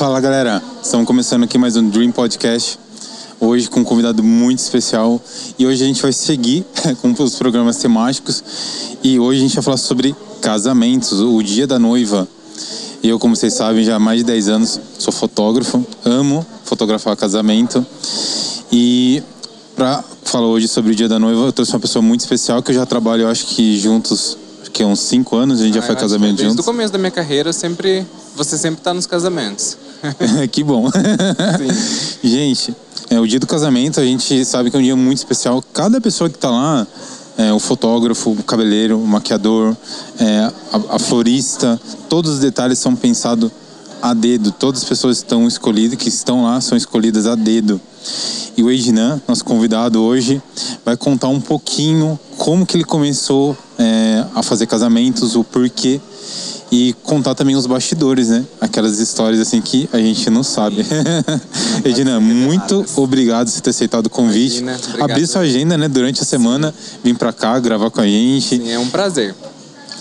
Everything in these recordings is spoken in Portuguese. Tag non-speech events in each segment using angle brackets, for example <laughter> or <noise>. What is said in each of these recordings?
Fala galera, estamos começando aqui mais um Dream Podcast. Hoje com um convidado muito especial e hoje a gente vai seguir <laughs> com os programas temáticos e hoje a gente vai falar sobre casamentos, o dia da noiva. Eu, como vocês sabem, já há mais de 10 anos sou fotógrafo, amo fotografar casamento e para falar hoje sobre o dia da noiva eu trouxe uma pessoa muito especial que eu já trabalho, eu acho que juntos que é uns 5 anos, a gente ah, já foi casamento juntos. Desde o começo da minha carreira, sempre você sempre está nos casamentos. <laughs> que bom. gente, é, o dia do casamento a gente sabe que é um dia muito especial. Cada pessoa que está lá, é, o fotógrafo, o cabeleireiro, o maquiador, é, a, a, florista, todos os detalhes são pensados a dedo. Todas as pessoas estão escolhidas, que estão lá, são escolhidas a dedo. E o Ednan, nosso convidado hoje, vai contar um pouquinho como que ele começou é, a fazer casamentos, o porquê e contar também os bastidores, né? Aquelas histórias assim que a gente não sabe. <laughs> Edina, muito obrigado por ter aceitado o convite. Imagina, Abrir sua agenda, né? Durante a semana, vir para cá gravar com a gente. Sim, é um prazer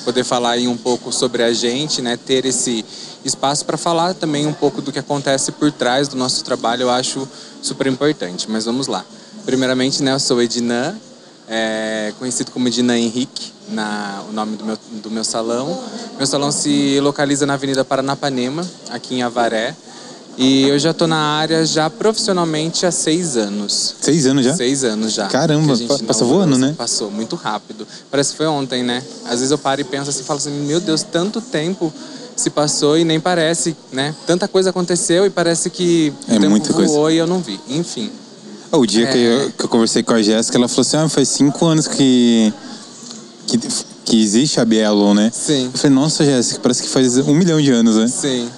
poder falar aí um pouco sobre a gente, né? Ter esse espaço para falar também um pouco do que acontece por trás do nosso trabalho, eu acho super importante. Mas vamos lá. Primeiramente, né? Eu sou Edina, é, conhecido como Edina Henrique na, o nome do meu, do meu salão. Meu salão se localiza na Avenida Paranapanema, aqui em Avaré. E eu já estou na área já profissionalmente há seis anos. Seis anos já? Seis anos já. Caramba, passou voando, né? Passou muito rápido. Parece que foi ontem, né? Às vezes eu paro e penso assim, falo assim, meu Deus, tanto tempo se passou e nem parece, né? Tanta coisa aconteceu e parece que é o tempo muita voou coisa. e eu não vi. Enfim. O dia é... que, eu, que eu conversei com a Jéssica, ela falou assim, ah, faz cinco anos que que, que existe a Bielo, né? Sim. Eu falei, nossa, Jéssica, parece que faz um milhão de anos, né? Sim.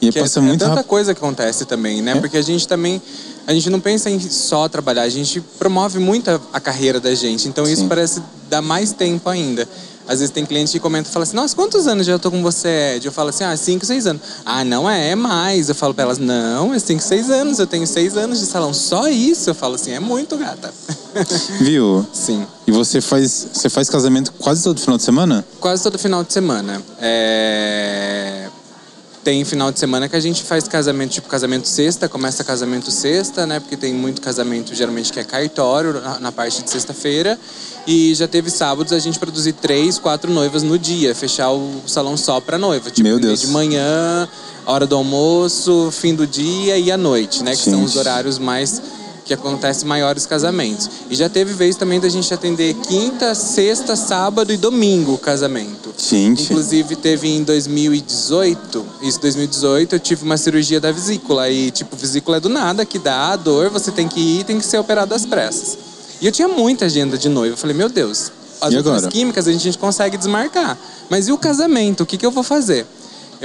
E que passa é, muito é tanta coisa que acontece também, né? É? Porque a gente também a gente não pensa em só trabalhar, a gente promove muito a, a carreira da gente. Então isso Sim. parece dar mais tempo ainda. Às vezes tem cliente que comenta e fala assim, nossa, quantos anos já eu tô com você, Ed? Eu falo assim, ah, 5, 6 anos. Ah, não é, é mais. Eu falo pra elas, não, é 5, 6 anos, eu tenho 6 anos de salão. Só isso? Eu falo assim, é muito, gata. <laughs> Viu? Sim. E você faz, você faz casamento quase todo final de semana? Quase todo final de semana. É tem final de semana que a gente faz casamento, tipo casamento sexta, começa casamento sexta, né? Porque tem muito casamento geralmente que é cartório na, na parte de sexta-feira. E já teve sábados a gente produzir três, quatro noivas no dia, fechar o salão só pra noiva. Tipo, Meu Deus. de manhã, hora do almoço, fim do dia e à noite, né? Que gente. são os horários mais que acontece maiores casamentos. E já teve vez também da gente atender quinta, sexta, sábado e domingo o casamento. Gente. Inclusive teve em 2018, isso 2018, eu tive uma cirurgia da vesícula e tipo, vesícula é do nada, que dá a dor, você tem que ir, tem que ser operado às pressas. E eu tinha muita agenda de noiva, eu falei, meu Deus, as outras químicas a gente consegue desmarcar. Mas e o casamento? O que, que eu vou fazer?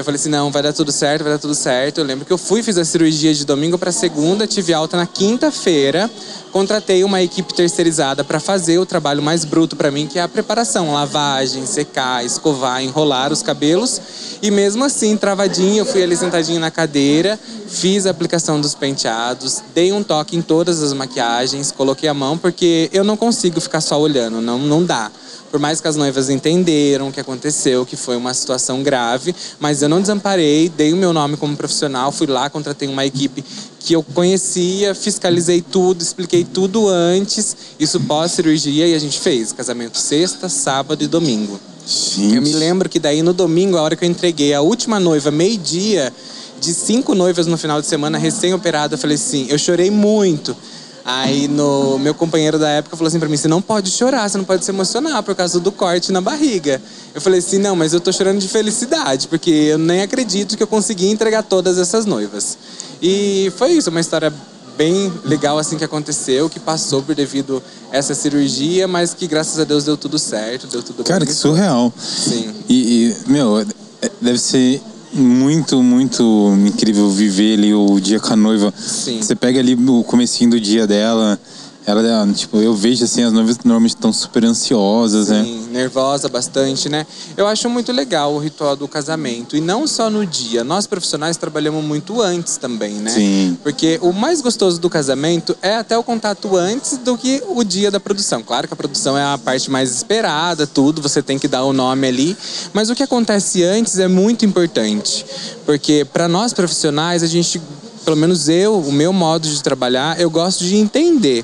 Eu falei assim, não, vai dar tudo certo, vai dar tudo certo. Eu lembro que eu fui, fiz a cirurgia de domingo para segunda, tive alta na quinta-feira. Contratei uma equipe terceirizada para fazer o trabalho mais bruto para mim, que é a preparação, lavagem, secar, escovar, enrolar os cabelos. E mesmo assim, travadinho, eu fui ali sentadinho na cadeira, fiz a aplicação dos penteados, dei um toque em todas as maquiagens, coloquei a mão porque eu não consigo ficar só olhando, não, não dá. Por mais que as noivas entenderam o que aconteceu, que foi uma situação grave, mas eu não desamparei, dei o meu nome como profissional, fui lá, contratei uma equipe que eu conhecia, fiscalizei tudo, expliquei tudo antes, isso pós-cirurgia, e a gente fez casamento sexta, sábado e domingo. Gente. Eu me lembro que daí no domingo, a hora que eu entreguei a última noiva, meio-dia, de cinco noivas no final de semana, recém-operada, eu falei assim, eu chorei muito. Aí no meu companheiro da época falou assim para mim: "Você não pode chorar, você não pode se emocionar por causa do corte na barriga". Eu falei assim: "Não, mas eu tô chorando de felicidade, porque eu nem acredito que eu consegui entregar todas essas noivas". E foi isso, uma história bem legal assim que aconteceu, que passou por devido a essa cirurgia, mas que graças a Deus deu tudo certo, deu tudo Cara, que surreal. Sim. E, e meu, deve ser muito, muito incrível viver ali o dia com a noiva. Sim. Você pega ali o comecinho do dia dela, ela, tipo, eu vejo assim, as noivas normalmente estão super ansiosas, Sim, né? nervosa bastante, né? Eu acho muito legal o ritual do casamento. E não só no dia. Nós profissionais trabalhamos muito antes também, né? Sim. Porque o mais gostoso do casamento é até o contato antes do que o dia da produção. Claro que a produção é a parte mais esperada, tudo, você tem que dar o nome ali. Mas o que acontece antes é muito importante. Porque para nós profissionais, a gente, pelo menos eu, o meu modo de trabalhar, eu gosto de entender.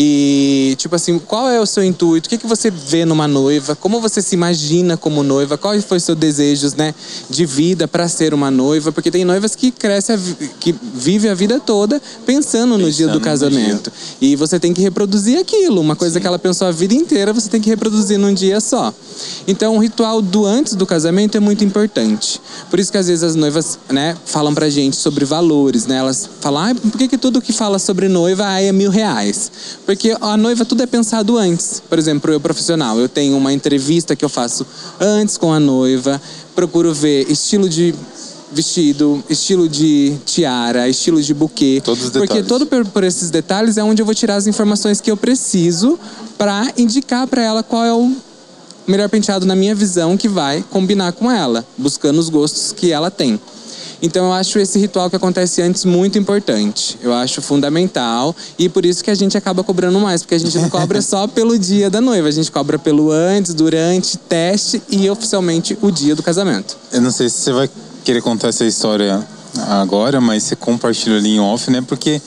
E, tipo assim, qual é o seu intuito? O que, que você vê numa noiva? Como você se imagina como noiva? Quais foram os seus desejos, né, de vida para ser uma noiva? Porque tem noivas que crescem, que vivem a vida toda pensando, no dia do casamento. E você tem que reproduzir aquilo. Uma coisa Sim. que ela pensou a vida inteira, você tem que reproduzir num dia só. Então, o ritual do antes do casamento é muito importante. Por isso que às vezes as noivas, né, falam pra gente sobre valores, né? Elas falam, ah, por que, que tudo que fala sobre noiva é mil reais? Porque a noiva tudo é pensado antes. Por exemplo, eu profissional, eu tenho uma entrevista que eu faço antes com a noiva, procuro ver estilo de vestido, estilo de tiara, estilo de buquê. Todos os detalhes. Porque todo por, por, esses detalhes é onde eu vou tirar as informações que eu preciso para indicar para ela qual é o melhor penteado na minha visão que vai combinar com ela, buscando os gostos que ela tem. Então eu acho esse ritual que acontece antes muito importante. Eu acho fundamental e por isso que a gente acaba cobrando mais, porque a gente não cobra só <laughs> pelo dia da noiva, a gente cobra pelo antes, durante, teste e oficialmente o dia do casamento. Eu não sei se você vai querer contar essa história agora, mas você compartilha ali em off, né? Porque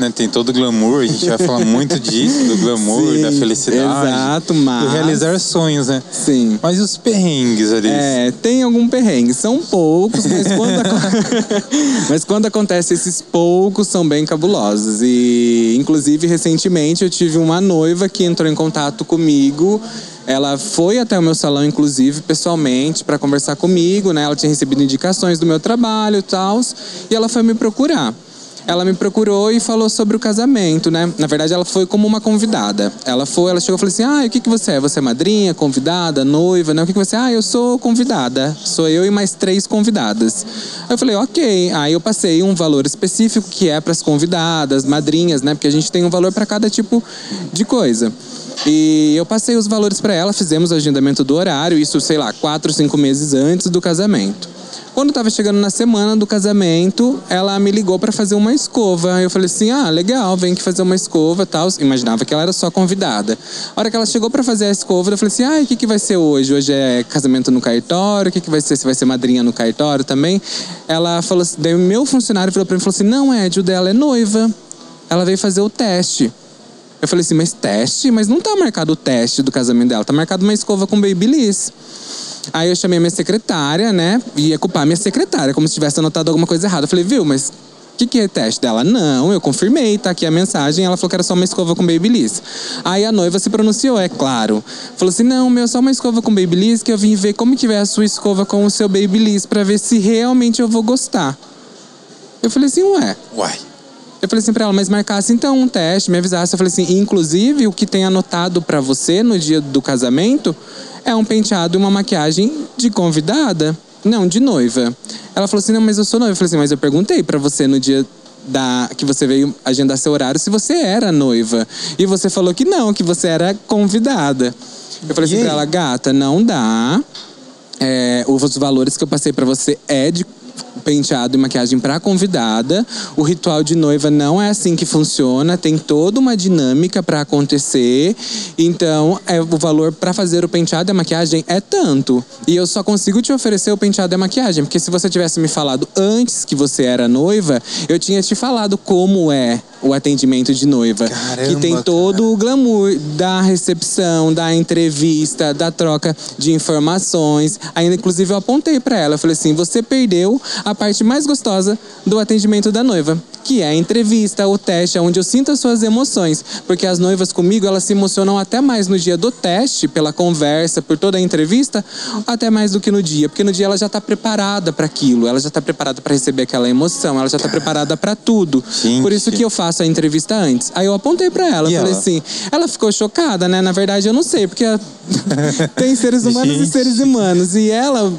né? Tem todo o glamour, a gente vai falar muito disso, do glamour, Sim, da felicidade. Exato, mas. Do realizar sonhos, né? Sim. Mas os perrengues ali? É, tem algum perrengue. São poucos, mas quando, <laughs> mas quando acontece esses poucos, são bem cabulosos. E, inclusive, recentemente eu tive uma noiva que entrou em contato comigo. Ela foi até o meu salão, inclusive, pessoalmente, para conversar comigo, né? Ela tinha recebido indicações do meu trabalho e tal. E ela foi me procurar ela me procurou e falou sobre o casamento, né? Na verdade, ela foi como uma convidada. Ela foi, ela chegou e falou assim: Ah, o que, que você é? Você é madrinha, convidada, noiva, né? O que, que você é? Ah, eu sou convidada. Sou eu e mais três convidadas. Aí eu falei, ok. Aí eu passei um valor específico que é para as convidadas, madrinhas, né? Porque a gente tem um valor para cada tipo de coisa. E eu passei os valores para ela, fizemos o agendamento do horário, isso, sei lá, quatro, cinco meses antes do casamento. Quando estava chegando na semana do casamento, ela me ligou para fazer uma escova. Eu falei assim: ah, legal, vem aqui fazer uma escova tal. Imaginava que ela era só convidada. A hora que ela chegou para fazer a escova, eu falei assim: ah, o que, que vai ser hoje? Hoje é casamento no cartório? O que, que vai ser? Se vai ser madrinha no cartório também? Ela falou assim: daí meu funcionário falou para mim: falou assim, não, Ed, o dela é noiva. Ela veio fazer o teste. Eu falei assim, mas teste? Mas não tá marcado o teste do casamento dela, tá marcado uma escova com babyliss. Aí eu chamei minha secretária, né? Ia culpar minha secretária, como se tivesse anotado alguma coisa errada. Eu falei, viu, mas o que, que é teste dela? Não, eu confirmei, tá aqui a mensagem. Ela falou que era só uma escova com babyliss. Aí a noiva se pronunciou, é claro. Falou assim: não, meu, só uma escova com babyliss que eu vim ver como que vai a sua escova com o seu babyliss pra ver se realmente eu vou gostar. Eu falei assim, ué. Uai. Eu falei assim pra ela, mas marcasse então um teste, me avisasse. Eu falei assim, inclusive o que tem anotado para você no dia do casamento é um penteado e uma maquiagem de convidada, não de noiva. Ela falou assim: não, mas eu sou noiva. Eu falei assim: mas eu perguntei para você no dia da, que você veio agendar seu horário se você era noiva. E você falou que não, que você era convidada. Eu falei assim pra ela: gata, não dá. É, os valores que eu passei para você é de penteado e maquiagem para convidada. O ritual de noiva não é assim que funciona, tem toda uma dinâmica para acontecer. Então, é, o valor para fazer o penteado e a maquiagem é tanto. E eu só consigo te oferecer o penteado e a maquiagem, porque se você tivesse me falado antes que você era noiva, eu tinha te falado como é o atendimento de noiva. Caramba, que tem todo cara. o glamour da recepção, da entrevista, da troca de informações. Ainda, inclusive, eu apontei para ela. Falei assim: você perdeu a parte mais gostosa do atendimento da noiva que é a entrevista, o teste, onde eu sinto as suas emoções. Porque as noivas comigo, elas se emocionam até mais no dia do teste, pela conversa, por toda a entrevista, até mais do que no dia. Porque no dia ela já está preparada para aquilo, ela já está preparada para receber aquela emoção, ela já está preparada para tudo. Gente. Por isso que eu faço a entrevista antes. Aí eu apontei para ela, e falei ela? assim, ela ficou chocada, né? Na verdade, eu não sei, porque <laughs> tem seres humanos e seres humanos. E ela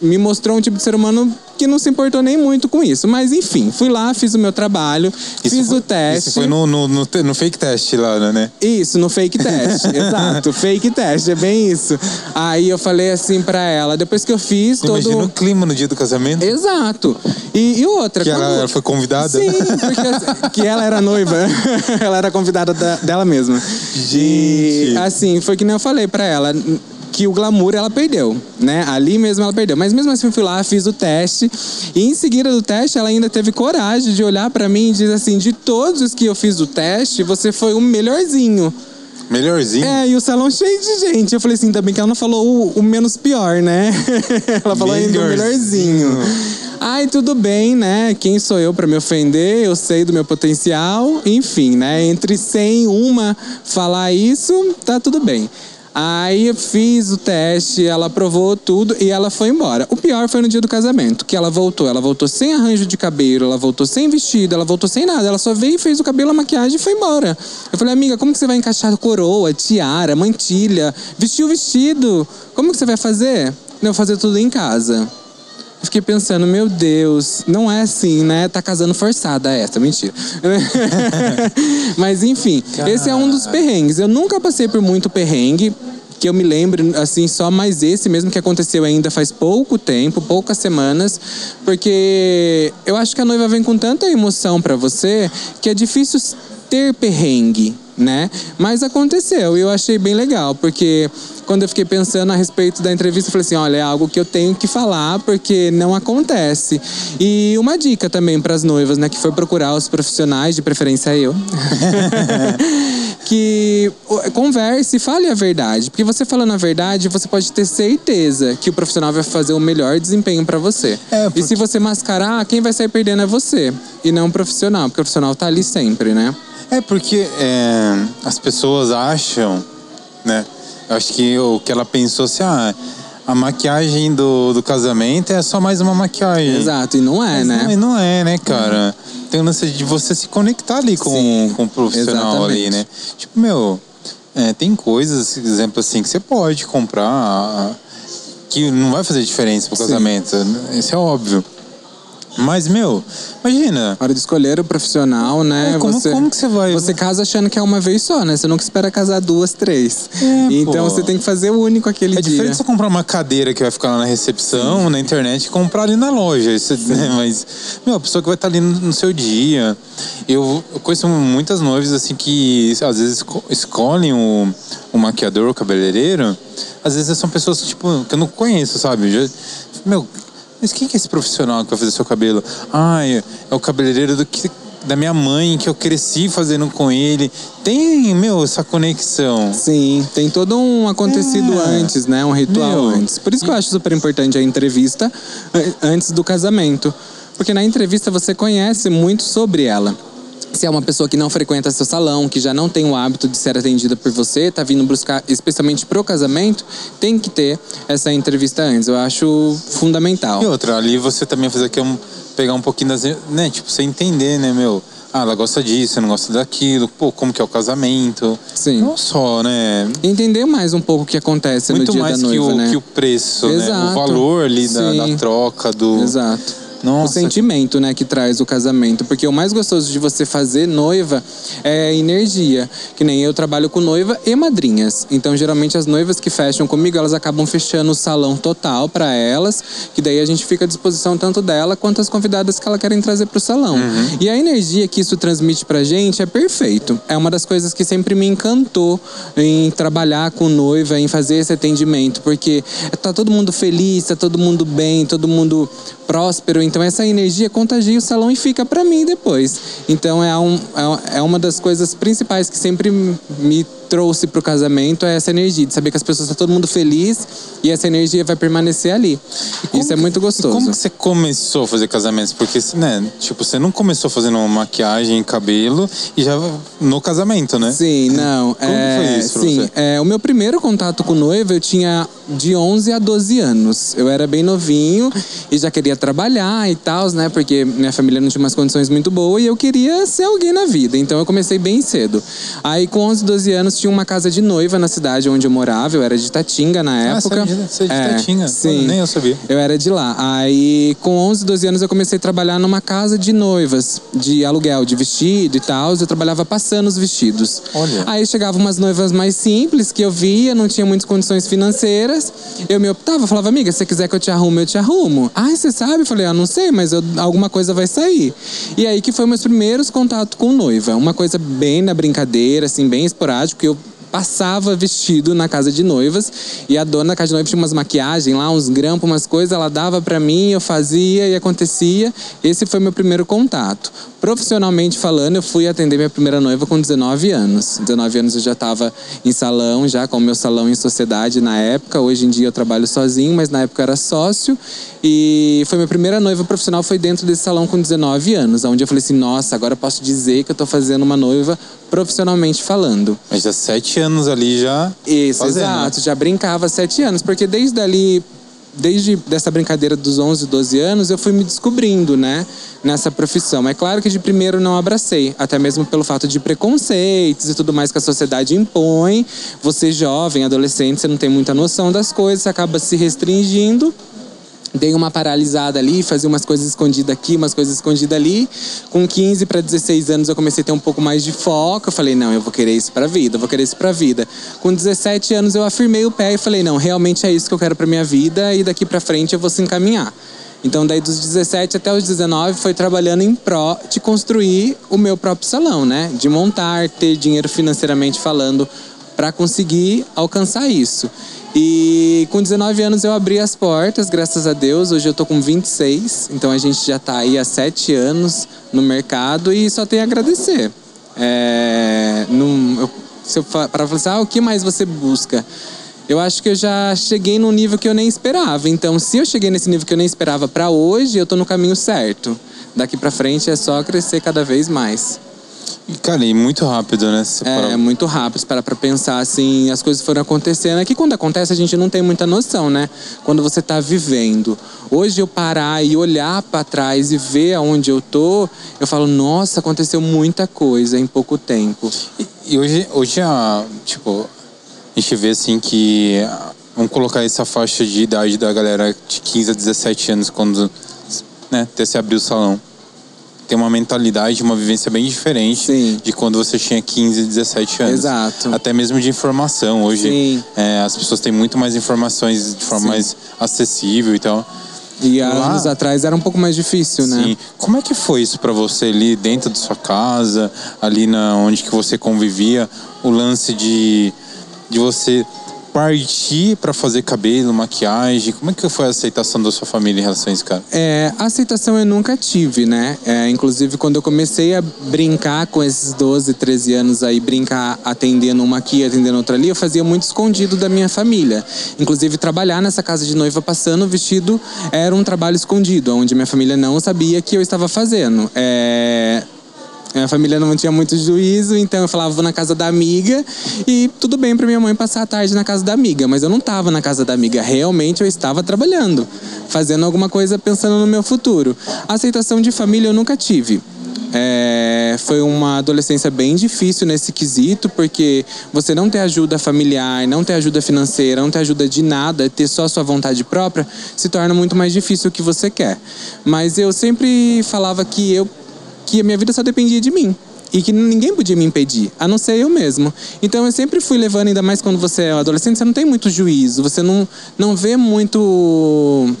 me mostrou um tipo de ser humano que não se importou nem muito com isso. Mas enfim, fui lá, fiz o meu trabalho trabalho, Isso fiz foi- o teste. Isso foi no, no, no, no fake test lá, né? Isso, no fake test. <laughs> Exato, fake test, é bem isso. Aí eu falei assim pra ela, depois que eu fiz todo. Imagina o clima no dia do casamento. Exato. E, e outra, Que quando- ela foi convidada. Sim, porque assim, que ela era noiva. <laughs> ela era convidada da- dela mesma. Gente. E assim, foi que nem eu falei pra ela. Que o glamour ela perdeu, né? Ali mesmo ela perdeu. Mas mesmo assim eu fui lá, fiz o teste. E em seguida do teste, ela ainda teve coragem de olhar pra mim e dizer assim: de todos os que eu fiz o teste, você foi o melhorzinho. Melhorzinho. É, e o salão cheio de gente. Eu falei assim, ainda bem que ela não falou o, o menos pior, né? <laughs> ela falou ainda o Melhorzinho. Ai, tudo bem, né? Quem sou eu pra me ofender? Eu sei do meu potencial. Enfim, né? Entre 100 e uma falar isso, tá tudo bem. Aí eu fiz o teste, ela aprovou tudo e ela foi embora. O pior foi no dia do casamento, que ela voltou. Ela voltou sem arranjo de cabelo, ela voltou sem vestido, ela voltou sem nada. Ela só veio, fez o cabelo, a maquiagem e foi embora. Eu falei, amiga, como que você vai encaixar coroa, tiara, mantilha, vestir o vestido? Como que você vai fazer? Eu vou fazer tudo em casa. Fiquei pensando, meu Deus, não é assim, né? Tá casando forçada essa, mentira. <laughs> Mas enfim, esse é um dos perrengues. Eu nunca passei por muito perrengue. Que eu me lembro, assim, só mais esse mesmo que aconteceu ainda faz pouco tempo, poucas semanas, porque eu acho que a noiva vem com tanta emoção pra você que é difícil ter perrengue, né? Mas aconteceu e eu achei bem legal, porque quando eu fiquei pensando a respeito da entrevista, eu falei assim: olha, é algo que eu tenho que falar porque não acontece. E uma dica também para as noivas, né, que foi procurar os profissionais, de preferência eu, <laughs> que converse, fale a verdade, porque você falando a verdade, você pode ter certeza que o profissional vai fazer o melhor desempenho para você. É, E porque- se você mascarar, quem vai sair perdendo é você e não o profissional, porque o profissional tá ali sempre, né? É porque é, as pessoas acham, né? Eu acho que o que ela pensou assim, ah, a maquiagem do, do casamento é só mais uma maquiagem. Exato, e não é, Mas né? Não, e não é, né, cara? Tem o lance de você se conectar ali com, Sim, com o profissional ali, exatamente. né? Tipo, meu, é, tem coisas, exemplo assim, que você pode comprar que não vai fazer diferença pro Sim. casamento. Isso é óbvio. Mas, meu, imagina. Na hora de escolher o profissional, né? É, como- você, como que você vai- Você casa achando que é uma vez só, né? Você nunca espera casar duas, três. É, então pô. você tem que fazer o único aquele É dia. diferente você comprar uma cadeira que vai ficar lá na recepção, na internet, e comprar ali na loja. Isso, né? Mas, meu, a pessoa que vai estar ali no, seu dia. Eu, eu conheço muitas noivas, assim, que às vezes esco- escolhem o, o maquiador, o cabeleireiro. Às vezes são pessoas, tipo, que eu não conheço, sabe? Já, meu, mas quem que é esse profissional que vai fazer seu cabelo? Ah, é, o cabeleireiro do que da minha mãe, que eu cresci fazendo com ele. Tem, meu, essa conexão. Sim, tem todo um acontecido É. antes, né? Um ritual Meu, antes. Por isso que eu acho super importante a entrevista antes do casamento. Porque na entrevista você conhece muito sobre ela. Se é uma pessoa que não frequenta seu salão, que já não tem o hábito de ser atendida por você, tá vindo buscar especialmente pro casamento, tem que ter essa entrevista antes. Eu acho fundamental. E outra, ali você também fazer aqui um, pegar um pouquinho das. né? Tipo, você entender, né, meu? Ah, ela gosta disso, não gosta daquilo. Pô, como que é o casamento? Sim. Não só, né? Entender mais um pouco o que acontece Muito no dia mais da noiva, que, o, né? que o preço, né? Exato. O valor ali da, da troca, do. Exato. Nossa. O sentimento, né, que traz o casamento. Porque o mais gostoso de você fazer noiva é a energia. Que nem eu trabalho com noiva e madrinhas. Então, geralmente, as noivas que fecham comigo, elas acabam fechando o salão total para elas. Que daí a gente fica à disposição tanto dela quanto as convidadas que ela querem trazer pro salão. Uhum. E a energia que isso transmite pra gente é perfeito. É uma das coisas que sempre me encantou em trabalhar com noiva, em fazer esse atendimento. Porque tá todo mundo feliz, tá todo mundo bem, todo mundo próspero. Então essa energia contagia o salão e fica pra mim depois. Então é, um, é- é uma das coisas principais que sempre me trouxe pro casamento é essa energia de saber que as pessoas estão todo mundo feliz e essa energia vai permanecer ali. Isso é muito gostoso. Como que você começou a fazer casamentos? Porque, né, tipo, você não começou fazendo maquiagem, cabelo e já no casamento, né? Sim, não. Como é, foi isso sim, é, o meu primeiro contato com noiva eu tinha de 11 a 12 anos. Eu era bem novinho e já queria trabalhar e tal, né? Porque minha família não tinha umas condições muito boas e eu queria ser alguém na vida. Então eu comecei bem cedo. Aí com 11, 12 anos tinha uma casa de noiva na cidade onde eu morava. Eu era de Tatinga na Ah, época. você é de, você é de É, Tatinga. Sim. Nem eu sabia. Eu era de lá. Aí, com 11, 12 anos, eu comecei a trabalhar numa casa de noivas, de aluguel, de vestido e tal. Eu trabalhava passando os vestidos. Olha. Aí chegavam umas noivas mais simples que eu via, não tinha muitas condições financeiras. Eu me optava, falava, amiga, se você quiser que eu te arrume, eu te arrumo. Ah, você sabe? Eu falei, ah, não sei, mas eu- alguma coisa vai sair. E aí que foi meus primeiros contatos com noiva. Uma coisa bem na brincadeira, assim, bem esporádico, que eu passava vestido na casa de noivas e a dona da casa de noivas tinha umas maquiagens lá, uns grampos, umas coisas, ela dava pra mim, eu fazia e acontecia. Esse foi meu primeiro contato. Profissionalmente falando, eu fui atender minha primeira noiva com 19 anos. 19 anos eu já estava em salão, já com o meu salão em sociedade na época. Hoje em dia eu trabalho sozinho, mas na época eu era sócio. E foi minha primeira noiva profissional, foi dentro desse salão com 19 anos, onde eu falei assim, nossa, agora eu posso dizer que eu tô fazendo uma noiva profissionalmente falando. Mas já sete anos ali já. Isso, fazendo, né? exato. Já brincava sete anos, porque desde ali, desde dessa brincadeira dos 11, 12 anos, eu fui me descobrindo, né, nessa profissão. É claro que de primeiro não abracei, até mesmo pelo fato de preconceitos e tudo mais que a sociedade impõe. Você jovem, adolescente, você não tem muita noção das coisas, você acaba se restringindo. Dei uma paralisada ali, fazia umas coisas escondidas aqui, umas coisas escondidas ali. Com 15 para 16 anos eu comecei a ter um pouco mais de foco. Eu falei, não, eu vou querer isso pra vida, eu vou querer isso pra vida. Com 17 anos eu afirmei o pé e falei, não, realmente é isso que eu quero pra minha vida e daqui pra frente eu vou se encaminhar. Então, daí dos 17 até os 19, foi trabalhando em pró de construir o meu próprio salão, né? De montar, ter dinheiro financeiramente falando para conseguir alcançar isso. E com 19 anos eu abri as portas, graças a Deus. Hoje eu tô com 26, então a gente já tá aí há 7 anos no mercado e só tem a agradecer. É, num, eu, se eu para falar assim, ah, o que mais você busca? Eu acho que eu já cheguei num nível que eu nem esperava. Então, se eu cheguei nesse nível que eu nem esperava para hoje, eu tô no caminho certo. Daqui para frente é só crescer cada vez mais. E, cara, e muito rápido, né? É, muito rápido, se parar pra pensar assim, as coisas foram acontecendo. É que quando acontece a gente não tem muita noção, né? Quando você tá vivendo. Hoje eu parar e olhar pra trás e ver aonde eu tô, eu falo, nossa, aconteceu muita coisa em pouco tempo. E, e hoje, hoje a, tipo, a gente vê assim que. Vamos colocar essa faixa de idade da galera de 15 a 17 anos, quando né, até se abrir o salão. Tem uma mentalidade, uma vivência bem diferente Sim. de quando você tinha 15, 17 anos. Exato. Até mesmo de informação. Hoje é, as pessoas têm muito mais informações de forma Sim. mais acessível e tal. E há Lá- anos atrás era um pouco mais difícil, né? Sim. Como é que foi isso pra você ali dentro da sua casa, ali na onde que você convivia, o lance de, de você partir pra fazer cabelo, maquiagem? Como é que foi a aceitação da sua família em relação a isso, cara? É, aceitação eu nunca tive, né? É, inclusive, quando eu comecei a brincar com esses 12, 13 anos aí, brincar atendendo uma aqui, atendendo outra ali, eu fazia muito escondido da minha família. Inclusive, trabalhar nessa casa de noiva passando o vestido era um trabalho escondido, onde minha família não sabia que eu estava fazendo. É, minha família não tinha muito juízo, então eu falava, vou na casa da amiga e tudo bem pra minha mãe passar a tarde na casa da amiga, mas eu não tava na casa da amiga, realmente eu estava trabalhando, fazendo alguma coisa pensando no meu futuro. Aceitação de família eu nunca tive. É, foi uma adolescência bem difícil nesse quesito, porque você não ter ajuda familiar, não ter ajuda financeira, não ter ajuda de nada, ter só a sua vontade própria, se torna muito mais difícil o que você quer. Mas eu sempre falava que eu que a minha vida só dependia de mim. E que ninguém podia me impedir, a não ser eu mesmo. Então eu sempre fui levando, ainda mais quando você é adolescente, você não tem muito juízo, você não, não vê muito.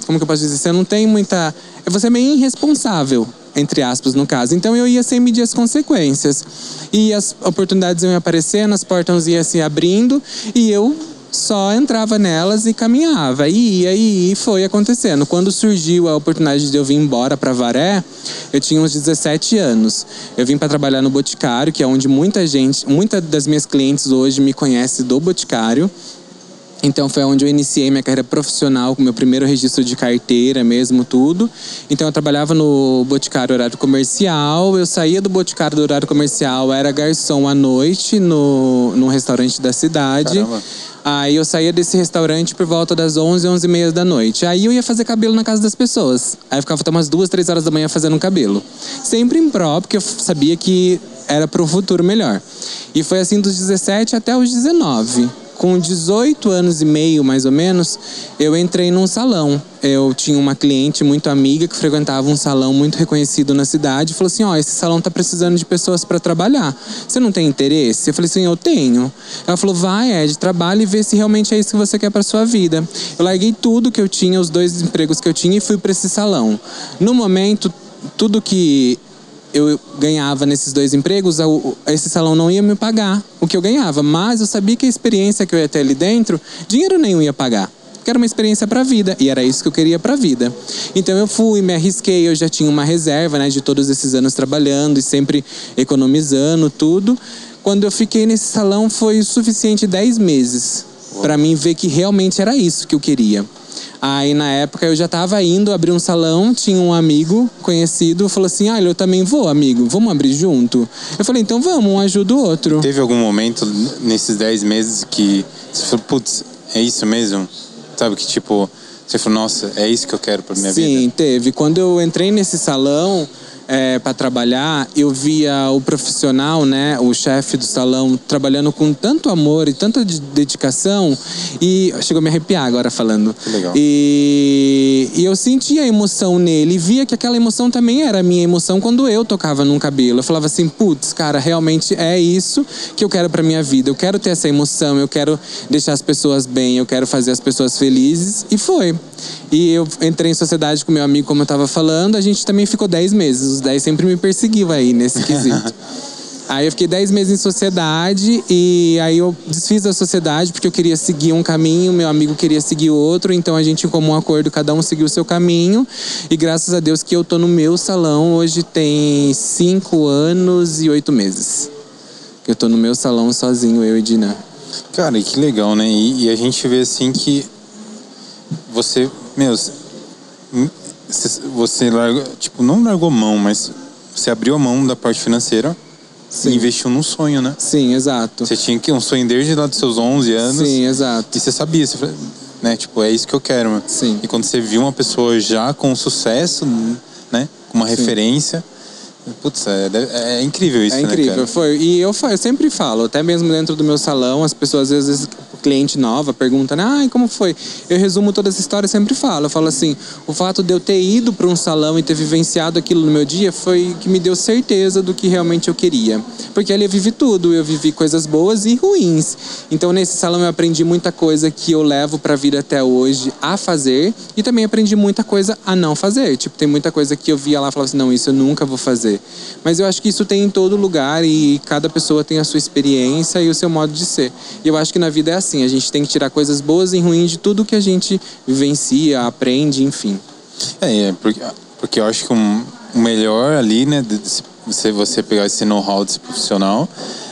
Como que eu posso dizer? Você não tem muita. Você é meio irresponsável, entre aspas, no caso. Então eu ia sem medir as consequências. E as oportunidades iam aparecendo, as portas iam se abrindo, e eu só entrava nelas e caminhava. E ia, e ia, foi acontecendo. Quando surgiu a oportunidade de eu vir embora para Varé, eu tinha uns 17 anos. Eu vim para trabalhar no Boticário, que é onde muita gente, muitas das minhas clientes hoje me conhece do Boticário. Então foi onde eu iniciei minha carreira profissional, com meu primeiro registro de carteira mesmo, tudo. Então eu trabalhava no Boticário horário comercial, eu saía do Boticário do horário comercial, era garçom à noite no, num restaurante da cidade. Caramba. Aí eu saía desse restaurante por volta das 11, 11 e meia da noite. Aí eu ia fazer cabelo na casa das pessoas. Aí eu ficava até umas duas, três horas da manhã fazendo cabelo. Sempre em pró, porque eu sabia que era para um futuro melhor. E foi assim dos 17 até os 19 com 18 anos e meio, mais ou menos, eu entrei num salão. Eu tinha uma cliente muito amiga que frequentava um salão muito reconhecido na cidade e falou assim: Ó, oh, esse salão tá precisando de pessoas para trabalhar. Você não tem interesse? Eu falei assim: Eu tenho. Ela falou: Vai, Ed, trabalha e vê se realmente é isso que você quer para sua vida. Eu larguei tudo que eu tinha, os dois empregos que eu tinha e fui para esse salão. No momento, tudo que eu ganhava nesses dois empregos, esse salão não ia me pagar o que eu ganhava, mas eu sabia que a experiência que eu ia ter ali dentro, dinheiro nenhum ia pagar. Que era uma experiência para a vida e era isso que eu queria para a vida. Então eu fui, me arrisquei, eu já tinha uma reserva, né, de todos esses anos trabalhando e sempre economizando tudo. Quando eu fiquei nesse salão foi o suficiente 10 meses para mim ver que realmente era isso que eu queria. Aí na época eu já estava indo abrir um salão, tinha um amigo conhecido, falou assim: Ah, eu também vou, amigo, vamos abrir junto? Eu falei: Então vamos, um ajuda o outro. Teve algum momento nesses 10 meses que você falou: Putz, é isso mesmo? Sabe que tipo, você falou: Nossa, é isso que eu quero para minha Sim, vida? Sim, teve. Quando eu entrei nesse salão, é, para trabalhar, eu via o profissional, né, o chefe do salão, trabalhando com tanto amor e tanta dedicação. E chegou a me arrepiar agora falando. Legal. E, e eu sentia a emoção nele e via que aquela emoção também era a minha emoção quando eu tocava num cabelo. Eu falava assim, putz, cara, realmente é isso que eu quero para minha vida. Eu quero ter essa emoção, eu quero deixar as pessoas bem, eu quero fazer as pessoas felizes. E foi. E eu entrei em sociedade com meu amigo, como eu estava falando, a gente também ficou 10 meses. Os 10 sempre me perseguiam aí nesse quesito. <laughs> aí eu fiquei 10 meses em sociedade e aí eu desfiz a sociedade porque eu queria seguir um caminho, meu amigo queria seguir outro, então a gente, em comum acordo, cada um seguiu o seu caminho. E graças a Deus que eu tô no meu salão hoje tem 5 anos e 8 meses. Eu tô no meu salão sozinho, eu e Dina. Cara, que legal, né? E, e a gente vê assim que você, meu, você largou, tipo, não largou mão, mas você abriu a mão da parte financeira Sim. e investiu num sonho, né? Sim, exato. Você tinha que um sonho desde lá dos seus 11 anos. Sim, exato. E você sabia, você, né? Tipo, é isso que eu quero, mano. Sim. E quando você viu uma pessoa já com sucesso, né? Com uma Sim. referência, Putz, é, é, incrível isso, É incrível, né, foi. E eu, eu sempre falo, até mesmo dentro do meu salão, as pessoas às vezes cliente nova pergunta, né? Ah, como foi? Eu resumo toda essa história e sempre falo. Eu falo assim: o fato de eu ter ido para um salão e ter vivenciado aquilo no meu dia foi que me deu certeza do que realmente eu queria. Porque ali eu vivi tudo, eu vivi coisas boas e ruins. Então nesse salão eu aprendi muita coisa que eu levo para a vida até hoje a fazer e também aprendi muita coisa a não fazer. Tipo, tem muita coisa que eu via lá e falava assim: não, isso eu nunca vou fazer. Mas eu acho que isso tem em todo lugar e cada pessoa tem a sua experiência e o seu modo de ser. E eu acho que na vida é assim assim, a gente tem que tirar coisas boas e ruins de tudo que a gente vivencia, aprende, enfim. É, é porque, porque eu acho que o um, melhor ali, né, de você, você pegar esse know-how desse profissional,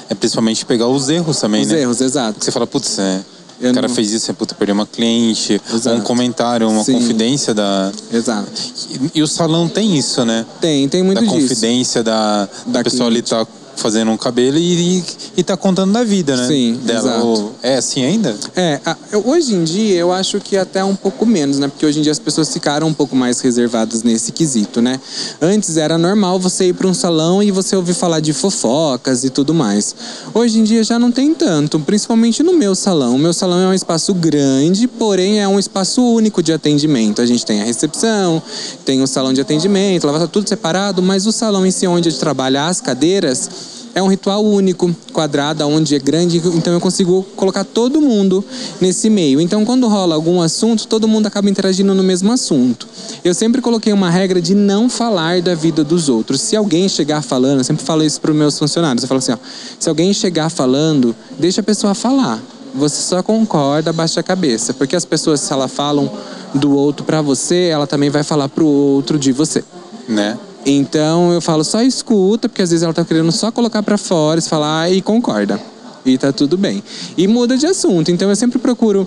é principalmente pegar os erros também, os né? Os erros, exato. Você fala, putz, é, eu o cara não... fez isso, é puta, perdeu uma cliente, um comentário, uma Sim. confidência da. Exato. E, e, o salão tem isso, né? Tem, tem muito da disso. confidência da, da, da pessoa cliente. ali tá fazendo um cabelo e, e, e tá contando da vida, né? Sim, Dela. Exato. É assim ainda? É, hoje em dia eu acho que até um pouco menos, né? Porque hoje em dia as pessoas ficaram um pouco mais reservadas nesse quesito, né? Antes era normal você ir para um salão e você ouvir falar de fofocas e tudo mais. Hoje em dia já não tem tanto, principalmente no meu salão. O meu salão é um espaço grande, porém é um espaço único de atendimento. A gente tem a recepção, tem o salão de atendimento, lá tá tudo separado, mas o salão em si onde a gente trabalha as cadeiras é um ritual único, quadrado, onde é grande, então eu consigo colocar todo mundo nesse meio. Então, quando rola algum assunto, todo mundo acaba interagindo no mesmo assunto. Eu sempre coloquei uma regra de não falar da vida dos outros. Se alguém chegar falando, eu sempre falo isso para os meus funcionários, eu falo assim, ó, se alguém chegar falando, deixa a pessoa falar. Você só concorda, baixa a cabeça, porque as pessoas se elas falam do outro para você, ela também vai falar pro outro de você. Né? Então eu falo só escuta, porque às vezes ela tá querendo só colocar para fora falar e concorda. E tá tudo bem. E muda de assunto. Então eu sempre procuro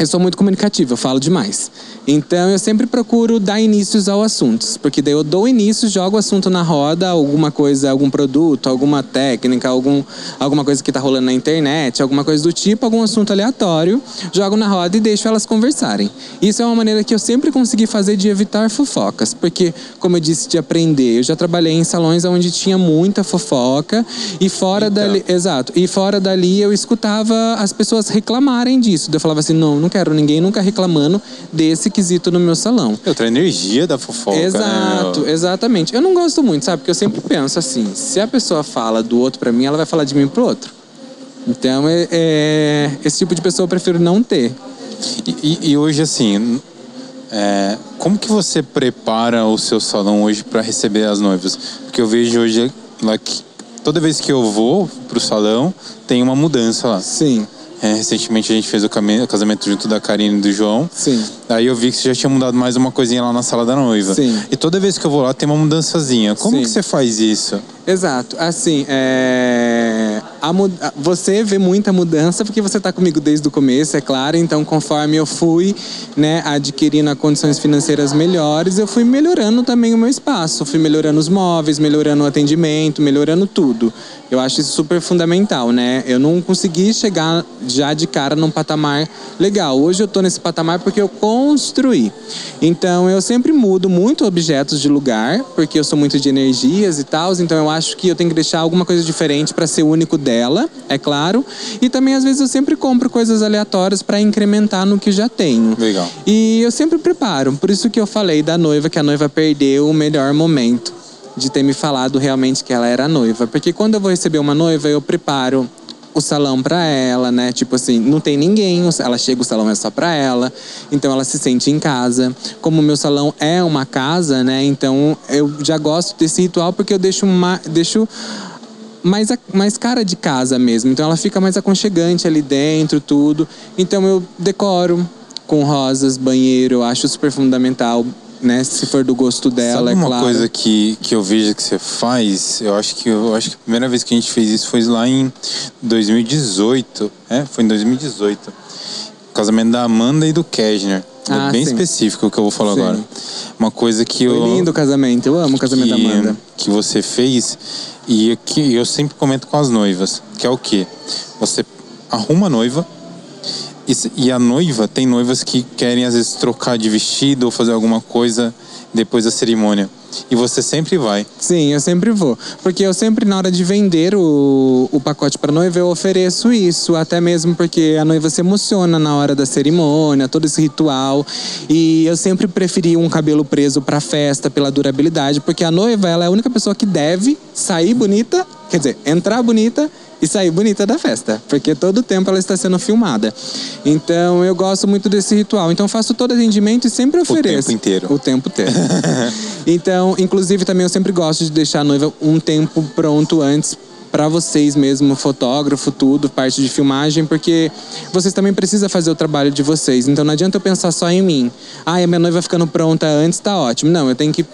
eu sou muito comunicativo, eu falo demais. Então eu sempre procuro dar inícios ao assuntos, porque daí eu dou início, jogo o assunto na roda, alguma coisa, algum produto, alguma técnica, algum, alguma coisa que está rolando na internet, alguma coisa do tipo, algum assunto aleatório, jogo na roda e deixo elas conversarem. Isso é uma maneira que eu sempre consegui fazer de evitar fofocas, porque, como eu disse, de aprender, eu já trabalhei em salões onde tinha muita fofoca e fora então. dali, exato, e fora dali eu escutava as pessoas reclamarem disso. Eu falava assim, não, não quero ninguém nunca reclamando desse que quesito no meu salão. Outra energia da fofoca. Né, Exato, né, exatamente. Eu não gosto muito, sabe? Porque eu sempre penso assim: se a pessoa fala do outro para mim, ela vai falar de mim pro outro. Então, é, é, esse tipo de pessoa eu prefiro não ter. E, e, e hoje, assim, é, como que você prepara o seu salão hoje para receber as noivas? Porque eu vejo hoje lá que toda vez que eu vou pro salão, tem uma mudança lá. Sim. É, recentemente a gente fez o casamento junto da Karine e do João. Sim. Aí eu vi que você já tinha mudado mais uma coisinha lá na sala da noiva. Sim. E toda vez que eu vou lá tem uma mudançazinha. Como Sim. que você faz isso? Exato. Assim, é... a você vê muita mudança porque você está comigo desde o começo, é claro. Então, conforme eu fui né, adquirindo condições financeiras melhores, eu fui melhorando também o meu espaço. Fui melhorando os móveis, melhorando o atendimento, melhorando tudo. Eu acho isso super fundamental, né? Eu não consegui chegar já de cara num patamar legal. Hoje eu estou nesse patamar porque eu construí. Então, eu sempre mudo muito objetos de lugar, porque eu sou muito de energias e tal. Então, eu acho que eu tenho que deixar alguma coisa diferente para ser único dela, é claro. E também, às vezes, eu sempre compro coisas aleatórias para incrementar no que já tenho. Legal. E eu sempre preparo. Por isso que eu falei da noiva, que a noiva perdeu o melhor momento de ter me falado realmente que ela era noiva. Porque quando eu vou receber uma noiva, eu preparo o salão para ela, né? Tipo assim, não tem ninguém, ela chega, o salão é só para ela, então ela se sente em casa. Como o meu salão é uma casa, né? Então eu já gosto desse ritual porque eu deixo, uma, deixo mais, mais cara de casa mesmo. Então ela fica mais aconchegante ali dentro, tudo. Então eu decoro com rosas, banheiro, eu acho super fundamental né? Se for do gosto dela, Sabe é uma claro. coisa que, que eu vejo que você faz, eu acho que eu acho que a primeira vez que a gente fez isso foi lá em 2018. É, foi em 2018. O casamento da Amanda e do Keshner. É ah, bem sim. específico o que eu vou falar sim. agora. Uma coisa que foi eu. lindo o casamento, eu amo o casamento que, da Amanda. Que você fez e que eu sempre comento com as noivas, que é o quê? Você arruma a noiva, e, a noiva, tem noivas que querem às vezes trocar de vestido ou fazer alguma coisa depois da cerimônia. E você sempre vai. Sim, eu sempre vou. Porque eu sempre, na hora de vender o, o pacote para noiva, eu ofereço isso. Até mesmo porque a noiva se emociona na hora da cerimônia, todo esse ritual. E eu sempre preferi um cabelo preso para festa, pela durabilidade. Porque a noiva, ela é a única pessoa que deve sair bonita, quer dizer, entrar bonita e sair bonita da festa, porque todo o tempo ela está sendo filmada. Então eu gosto muito desse ritual. Então faço todo atendimento e sempre ofereço. O tempo inteiro. O tempo inteiro. <laughs> então, inclusive também eu sempre gosto de deixar a noiva um tempo pronto antes para vocês mesmo, fotógrafo, tudo, parte de filmagem, porque vocês também precisam fazer o trabalho de vocês. Então não adianta eu pensar só em mim. Ah, a minha noiva ficando pronta antes, tá ótimo. Não, eu tenho que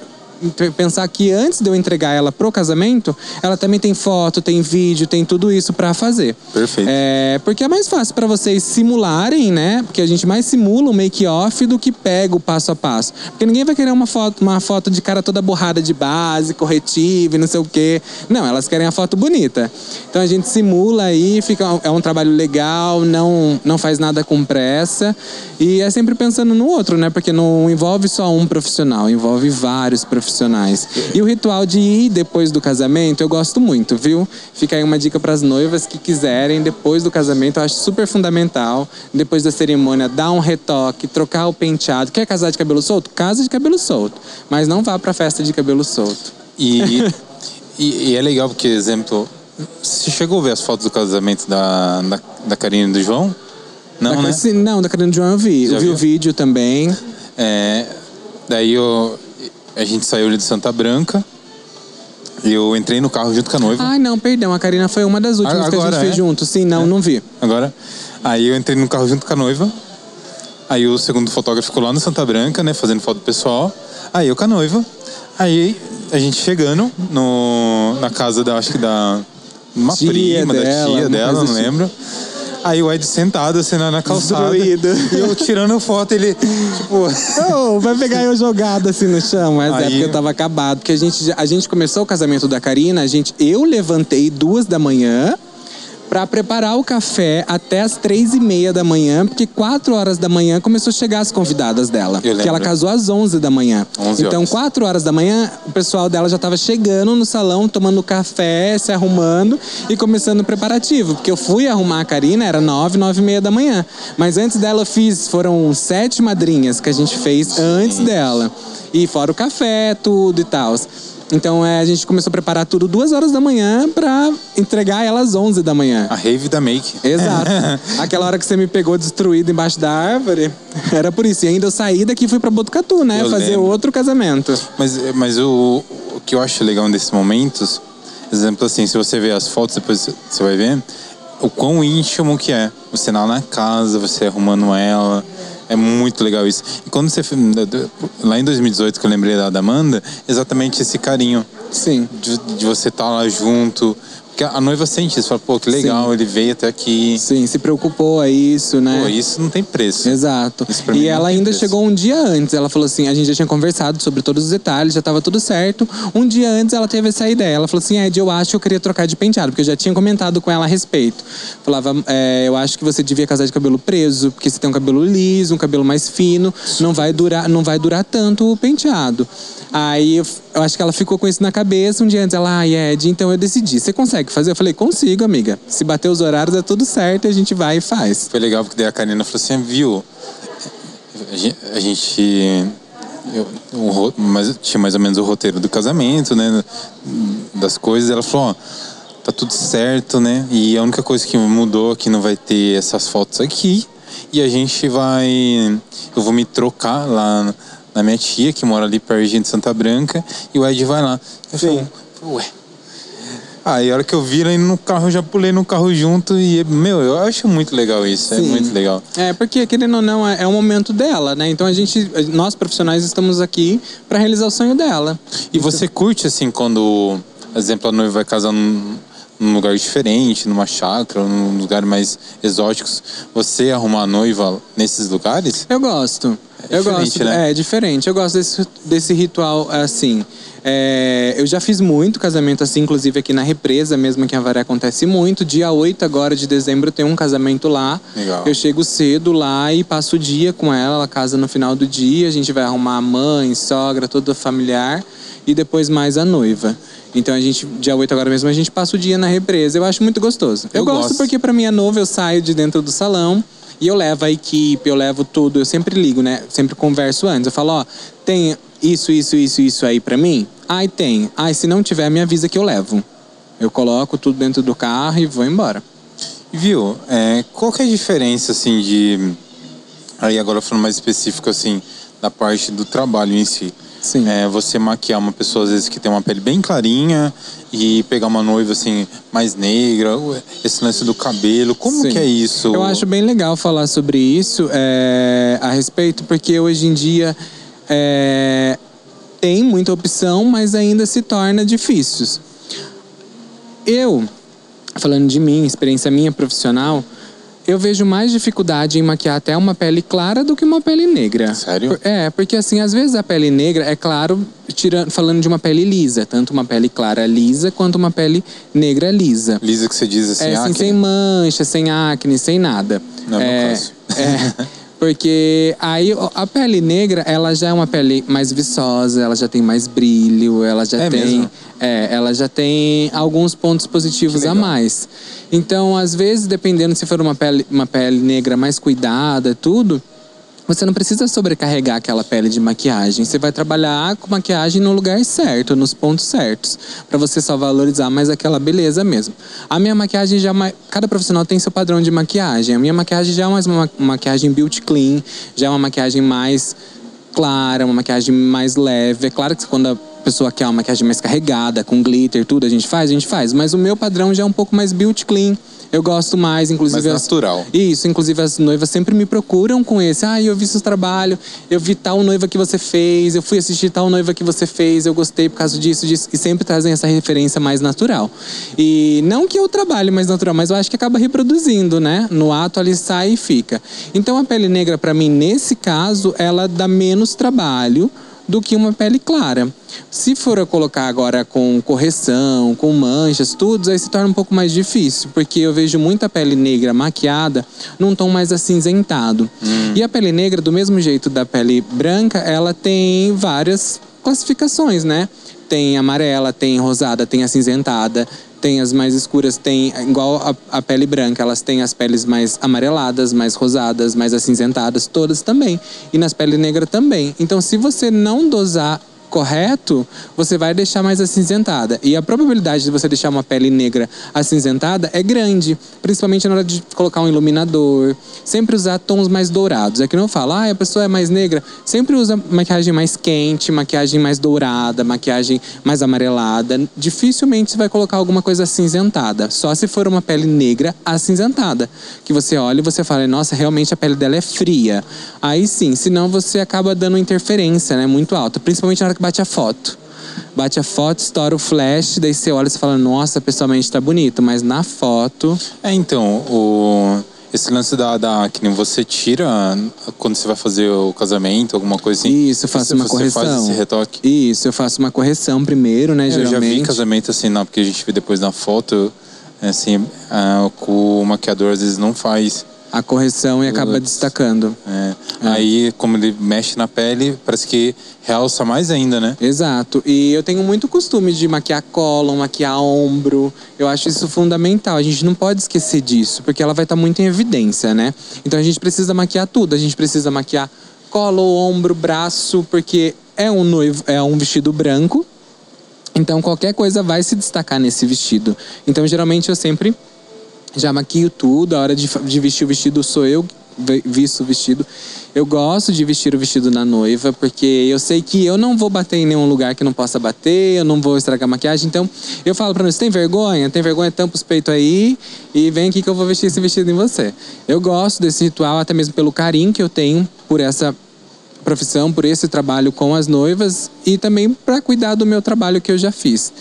pensar que antes de eu entregar ela pro casamento, ela também tem foto, tem vídeo, tem tudo isso para fazer. Perfeito. É, porque é mais fácil para vocês simularem, né? Porque a gente mais simula o make-off do que pega o passo a passo. Porque ninguém vai querer uma foto, uma foto de cara toda borrada de base, corretiva e não sei o quê. Não, elas querem a foto bonita. Então a gente simula aí, fica, é um trabalho legal, não, não faz nada com pressa. E é sempre pensando no outro, né? Porque não envolve só um profissional, envolve vários profissionais profissionais. E o ritual de ir depois do casamento, eu gosto muito, viu? Fica aí uma dica para as noivas que quiserem, depois do casamento, eu acho super fundamental. Depois da cerimônia, dar um retoque, trocar o penteado. Quer casar de cabelo solto? Casa de cabelo solto. Mas não vá para festa de cabelo solto. E, <laughs> e, e, é legal porque, exemplo, você chegou a ver as fotos do casamento da, da, da Karine e do João? Não, da, né? Não, da Karine e do João eu vi. Já eu vi viu? o vídeo também. É, daí eu, a gente saiu de Santa Branca. E eu entrei no carro junto com a noiva. Ai, não, perdão. A Karina foi uma das últimas Agora, que a gente fez é? junto. Sim, não, é. não vi. Agora. Aí eu entrei no carro junto com a noiva. Aí o segundo fotógrafo ficou lá no Santa Branca, né? Fazendo foto do pessoal. Aí eu com a noiva. Aí a gente chegando no, na casa da, acho que da. Uma tia prima, dela, da tia dela, não tipo. lembro. Aí o Ed sentado, assim, na calçada. Destruído. E eu tirando foto, ele, tipo... <laughs> Oh, vai pegar eu jogado assim no chão. Mas é Aí- porque eu tava acabado. Porque a gente, a gente começou o casamento da Karina, a gente, eu levantei duas da manhã pra preparar o café até as três e meia da manhã, porque quatro horas da manhã começou a chegar as convidadas dela. Porque ela casou às 11 da manhã. 11 então, horas. quatro horas da manhã, o pessoal dela já tava chegando no salão, tomando café, se arrumando e começando o preparativo. Porque eu fui arrumar a Karina, era nove, nove e meia da manhã. Mas antes dela eu fiz, foram sete madrinhas que a gente fez antes dela. E fora o café, tudo e tal. Então é, a gente começou a preparar tudo duas horas da manhã pra entregar ela às 11 da manhã. A rave da Make. Exato. <laughs> Aquela hora que você me pegou destruído embaixo da árvore, <laughs> era por isso. E ainda eu saí daqui e fui pra Botucatu, né? Eu fazer lembro. outro casamento. Mas, mas o, o que eu acho legal nesses momentos, exemplo assim, se você ver as fotos, depois você vai ver, o quão íntimo que é. Você lá na casa, você arrumando ela. É muito legal isso. E quando você. Lá em 2018, que eu lembrei da, da Amanda, exatamente esse carinho. Sim. De, de você estar lá junto. Porque a noiva sente isso, fala, pô, que legal, Sim. ele veio até aqui. Sim, se preocupou a isso, né? Pô, isso não tem preço. Exato. E ela ainda preço. chegou um dia antes. Ela falou assim: a gente já tinha conversado sobre todos os detalhes, já tava tudo certo. Um dia antes ela teve essa ideia. Ela falou assim: Ed, eu acho que eu queria trocar de penteado, porque eu já tinha comentado com ela a respeito. Falava: é, eu acho que você devia casar de cabelo preso, porque você tem um cabelo liso, um cabelo mais fino, não vai durar, não vai durar tanto o penteado. Aí eu, eu acho que ela ficou com isso na cabeça. Um dia antes ela, ai, Ed, então eu decidi. Você consegue fazer? Eu falei, consigo, amiga. Se bater os horários, é tudo certo, a gente vai e faz. Foi legal porque daí a Karina falou assim, viu? A gen- a gente. eu- o mas tinha mais ou menos o roteiro do casamento, né? Das coisas. Ela falou, ó, tá tudo certo, né? E a única coisa que mudou é que não vai ter essas fotos aqui. E a gente vai. Eu vou me trocar lá na minha tia, que mora ali perto de Santa Branca, e o Ed vai lá. Eu Sim. falei, ué. Aí a hora que eu vi no carro, eu já pulei no carro junto e, meu, eu acho muito legal isso, é Sim. muito legal. É, porque querendo ou não, é, é um momento dela, né? Então a gente, nós profissionais estamos aqui para realizar o sonho dela. E você curte, assim, quando, por exemplo, a noiva vai casar num, num lugar diferente, numa chácara, num lugar mais exóticos, você arrumar a noiva nesses lugares? Eu gosto. É eu gosto. né? É diferente. Eu gosto desse, desse ritual assim. É, eu já fiz muito casamento assim, inclusive aqui na represa mesmo, aqui em Avaré acontece muito. Dia 8 agora de dezembro tem um casamento lá. Legal. Eu chego cedo lá e passo o dia com ela, ela casa no final do dia, a gente vai arrumar a mãe, sogra, toda a familiar e depois mais a noiva. Então a gente, dia 8 agora mesmo, a gente passa o dia na represa. Eu acho muito gostoso. Eu, Eu gosto, gosto. porque pra mim é novo, eu saio de dentro do salão e eu levo a equipe, eu levo tudo. Eu sempre ligo, né? Sempre converso antes. Eu falo, ó, tem isso, isso, isso, isso aí pra mim? Ai, tem. Ai, se não tiver, me avisa que eu levo. Eu coloco tudo dentro do carro e vou embora. Viu, é, qual que é a diferença, assim, de... Aí agora falando mais específico, assim, da parte do trabalho em si. Sim. É, você maquiar uma pessoa, às vezes, que tem uma pele bem clarinha e pegar uma noiva, assim, mais negra, esse lance do cabelo, como Sim. que é isso? Eu acho bem legal falar sobre isso é, a respeito, porque hoje em dia é, tem muita opção, mas ainda se torna difícil. Eu, falando de mim, experiência minha profissional, eu vejo mais dificuldade em maquiar até uma pele clara do que uma pele negra. Sério? É, porque assim, às vezes a pele negra, é claro, tirando, falando de uma pele lisa, tanto uma pele clara lisa quanto uma pele negra lisa. Lisa que você diz assim, É, assim, ah, sem mancha, sem acne, sem nada. Não é meu caso. é, <laughs> porque aí a pele negra, ela já é uma pele mais viçosa, ela já tem mais brilho, ela já É tem. mesmo? É, ela já tem alguns pontos positivos a mais. Então, às vezes, dependendo se for uma pele, uma pele negra mais cuidada tudo, você não precisa sobrecarregar aquela pele de maquiagem. Você vai trabalhar com maquiagem no lugar certo, nos pontos certos, Pra você só valorizar mais aquela beleza mesmo. A minha maquiagem já é cada profissional tem seu padrão de maquiagem. A minha maquiagem já é mais uma maquiagem beauty clean, já é uma maquiagem mais clara, uma maquiagem mais leve. É claro que quando a pessoa quer uma maquiagem mais carregada, com glitter, tudo, a gente faz, a gente faz. Mas o meu padrão já é um pouco mais beauty clean. Eu gosto mais, inclusive. Mais natural. As, isso, inclusive as noivas sempre me procuram com esse. Ah, eu vi seu trabalho, eu vi tal noiva que você fez, eu fui assistir tal noiva que você fez, eu gostei por causa disso, disso. E sempre trazem essa referência mais natural. E não que eu trabalhe mais natural, mas eu acho que acaba reproduzindo, né? No ato ali sai e fica. Então a pele negra, para mim, nesse caso, ela dá menos trabalho do que uma pele clara. Se for a colocar agora com correção, com manchas, tudo, aí se torna um pouco mais difícil, porque eu vejo muita pele negra maquiada num tom mais acinzentado. Hum. E a pele negra, do mesmo jeito da pele branca, ela tem várias classificações, né? Tem amarela, tem rosada, tem acinzentada, tem as mais escuras, tem igual a, a, pele branca, elas têm as peles mais amareladas, mais rosadas, mais acinzentadas, todas também. E nas peles negras também. Então, se você não dosar correto, você vai deixar mais acinzentada. E a probabilidade de você deixar uma pele negra acinzentada é grande, principalmente na hora de colocar um iluminador. Sempre usar tons mais dourados. É que não fala, ah, a pessoa é mais negra. Sempre usa maquiagem mais quente, maquiagem mais dourada, maquiagem mais amarelada. Dificilmente você vai colocar alguma coisa acinzentada. Só se for uma pele negra acinzentada. Que você olha e você fala, nossa, realmente a pele dela é fria. Aí sim, senão você acaba dando interferência, né? Muito alta. Principalmente na hora que bate a foto. Bate a foto, estoura o flash, daí você olha e fala, nossa, pessoalmente tá bonito, mas na foto. É, então, o. Esse lance da, da nem você tira quando você vai fazer o casamento, alguma coisa assim. Isso, eu faço você, uma você correção. Faz esse retoque. Isso, eu faço uma correção primeiro, né? É, geralmente. Eu já vi casamento assim, não, porque a gente vê depois na foto, assim, ah, o maquiador às vezes não faz a correção e acaba destacando. É. É. Aí, como ele mexe na pele, parece que realça mais ainda, né? Exato. E eu tenho muito costume de maquiar colo, maquiar ombro. Eu acho isso fundamental. A gente não pode esquecer disso, porque ela vai estar muito em evidência, né? Então a gente precisa maquiar tudo. A gente precisa maquiar colo, ombro, braço, porque é um noivo, é um vestido branco. Então qualquer coisa vai se destacar nesse vestido. Então geralmente eu sempre já maquio tudo, a hora de, de vestir o vestido sou eu visto o vestido. Eu gosto de vestir o vestido na noiva, porque eu sei que eu não vou bater em nenhum lugar que não possa bater, eu não vou estragar a maquiagem. Então, eu falo pra você, tem vergonha? Tem vergonha? Tampa os peitos aí e vem aqui que eu vou vestir esse vestido em você. Eu gosto desse ritual, até mesmo pelo carinho que eu tenho por essa profissão, por esse trabalho com as noivas e também para cuidar do meu trabalho que eu já fiz.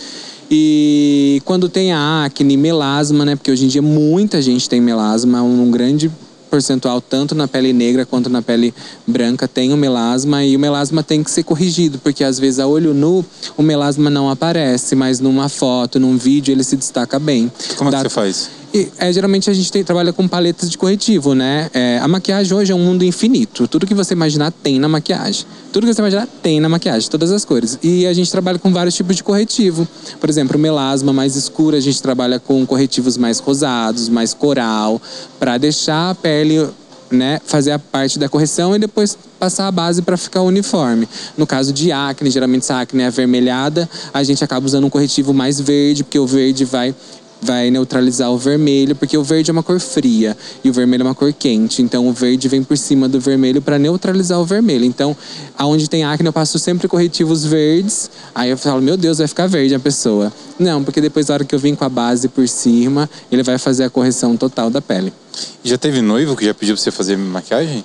E quando tem a acne, melasma, né? Porque hoje em dia muita gente tem melasma, um grande percentual, tanto na pele negra quanto na pele branca, tem o melasma e o melasma tem que ser corrigido, porque às vezes a olho nu o melasma não aparece, mas numa foto, num vídeo ele se destaca bem. Como é que você faz? É, geralmente a gente tem, trabalha com paletas de corretivo, né? É, a maquiagem hoje é um mundo infinito. Tudo que você imaginar tem na maquiagem. Tudo que você imaginar tem na maquiagem, todas as cores. E a gente trabalha com vários tipos de corretivo. Por exemplo, melasma mais escuro, a gente trabalha com corretivos mais rosados, mais coral, para deixar a pele né, fazer a parte da correção e depois passar a base para ficar uniforme. No caso de acne, geralmente essa acne é avermelhada, a gente acaba usando um corretivo mais verde, porque o verde vai vai neutralizar o vermelho, porque o verde é uma cor fria e o vermelho é uma cor quente. Então o verde vem por cima do vermelho para neutralizar o vermelho. Então, aonde tem acne, eu passo sempre corretivos verdes. Aí eu falo, meu Deus, vai ficar verde a pessoa. Não, porque depois, na hora que eu vim com a base por cima, ele vai fazer a correção total da pele. Já teve noivo que já pediu pra você fazer maquiagem?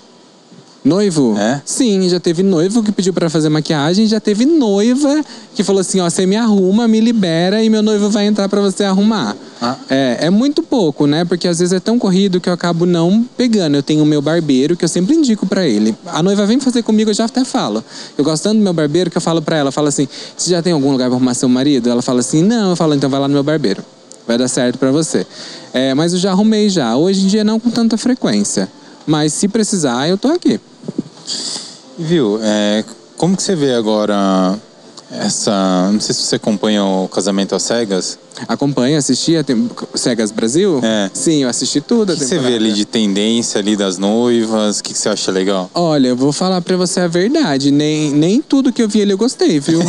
Noivo? É? Sim, já teve noivo que pediu para fazer maquiagem, já teve noiva que falou assim, ó, você me arruma, me libera e meu noivo vai entrar para você arrumar. Ah. É, é muito pouco, né? Porque às vezes é tão corrido que eu acabo não pegando. Eu tenho o meu barbeiro que eu sempre indico para ele. A noiva vem fazer comigo, eu já até falo. Eu gosto tanto do meu barbeiro que eu falo para ela, falo assim, você já tem algum lugar para arrumar seu marido? Ela fala assim, não. Eu falo, então vai lá no meu barbeiro. Vai dar certo para você. É, mas eu já arrumei já. Hoje em dia não com tanta frequência. Mas se precisar, eu tô aqui. Viu, é, como que você vê agora essa. Não sei se você acompanha o Casamento às Cegas. Acompanha, assistia Cegas Brasil? É. Sim, eu assisti tudo. O que, você vê ali de tendência ali das noivas? O que, que você acha legal? Olha, eu vou falar pra você a verdade. Nem, nem tudo que eu vi ali eu gostei, viu?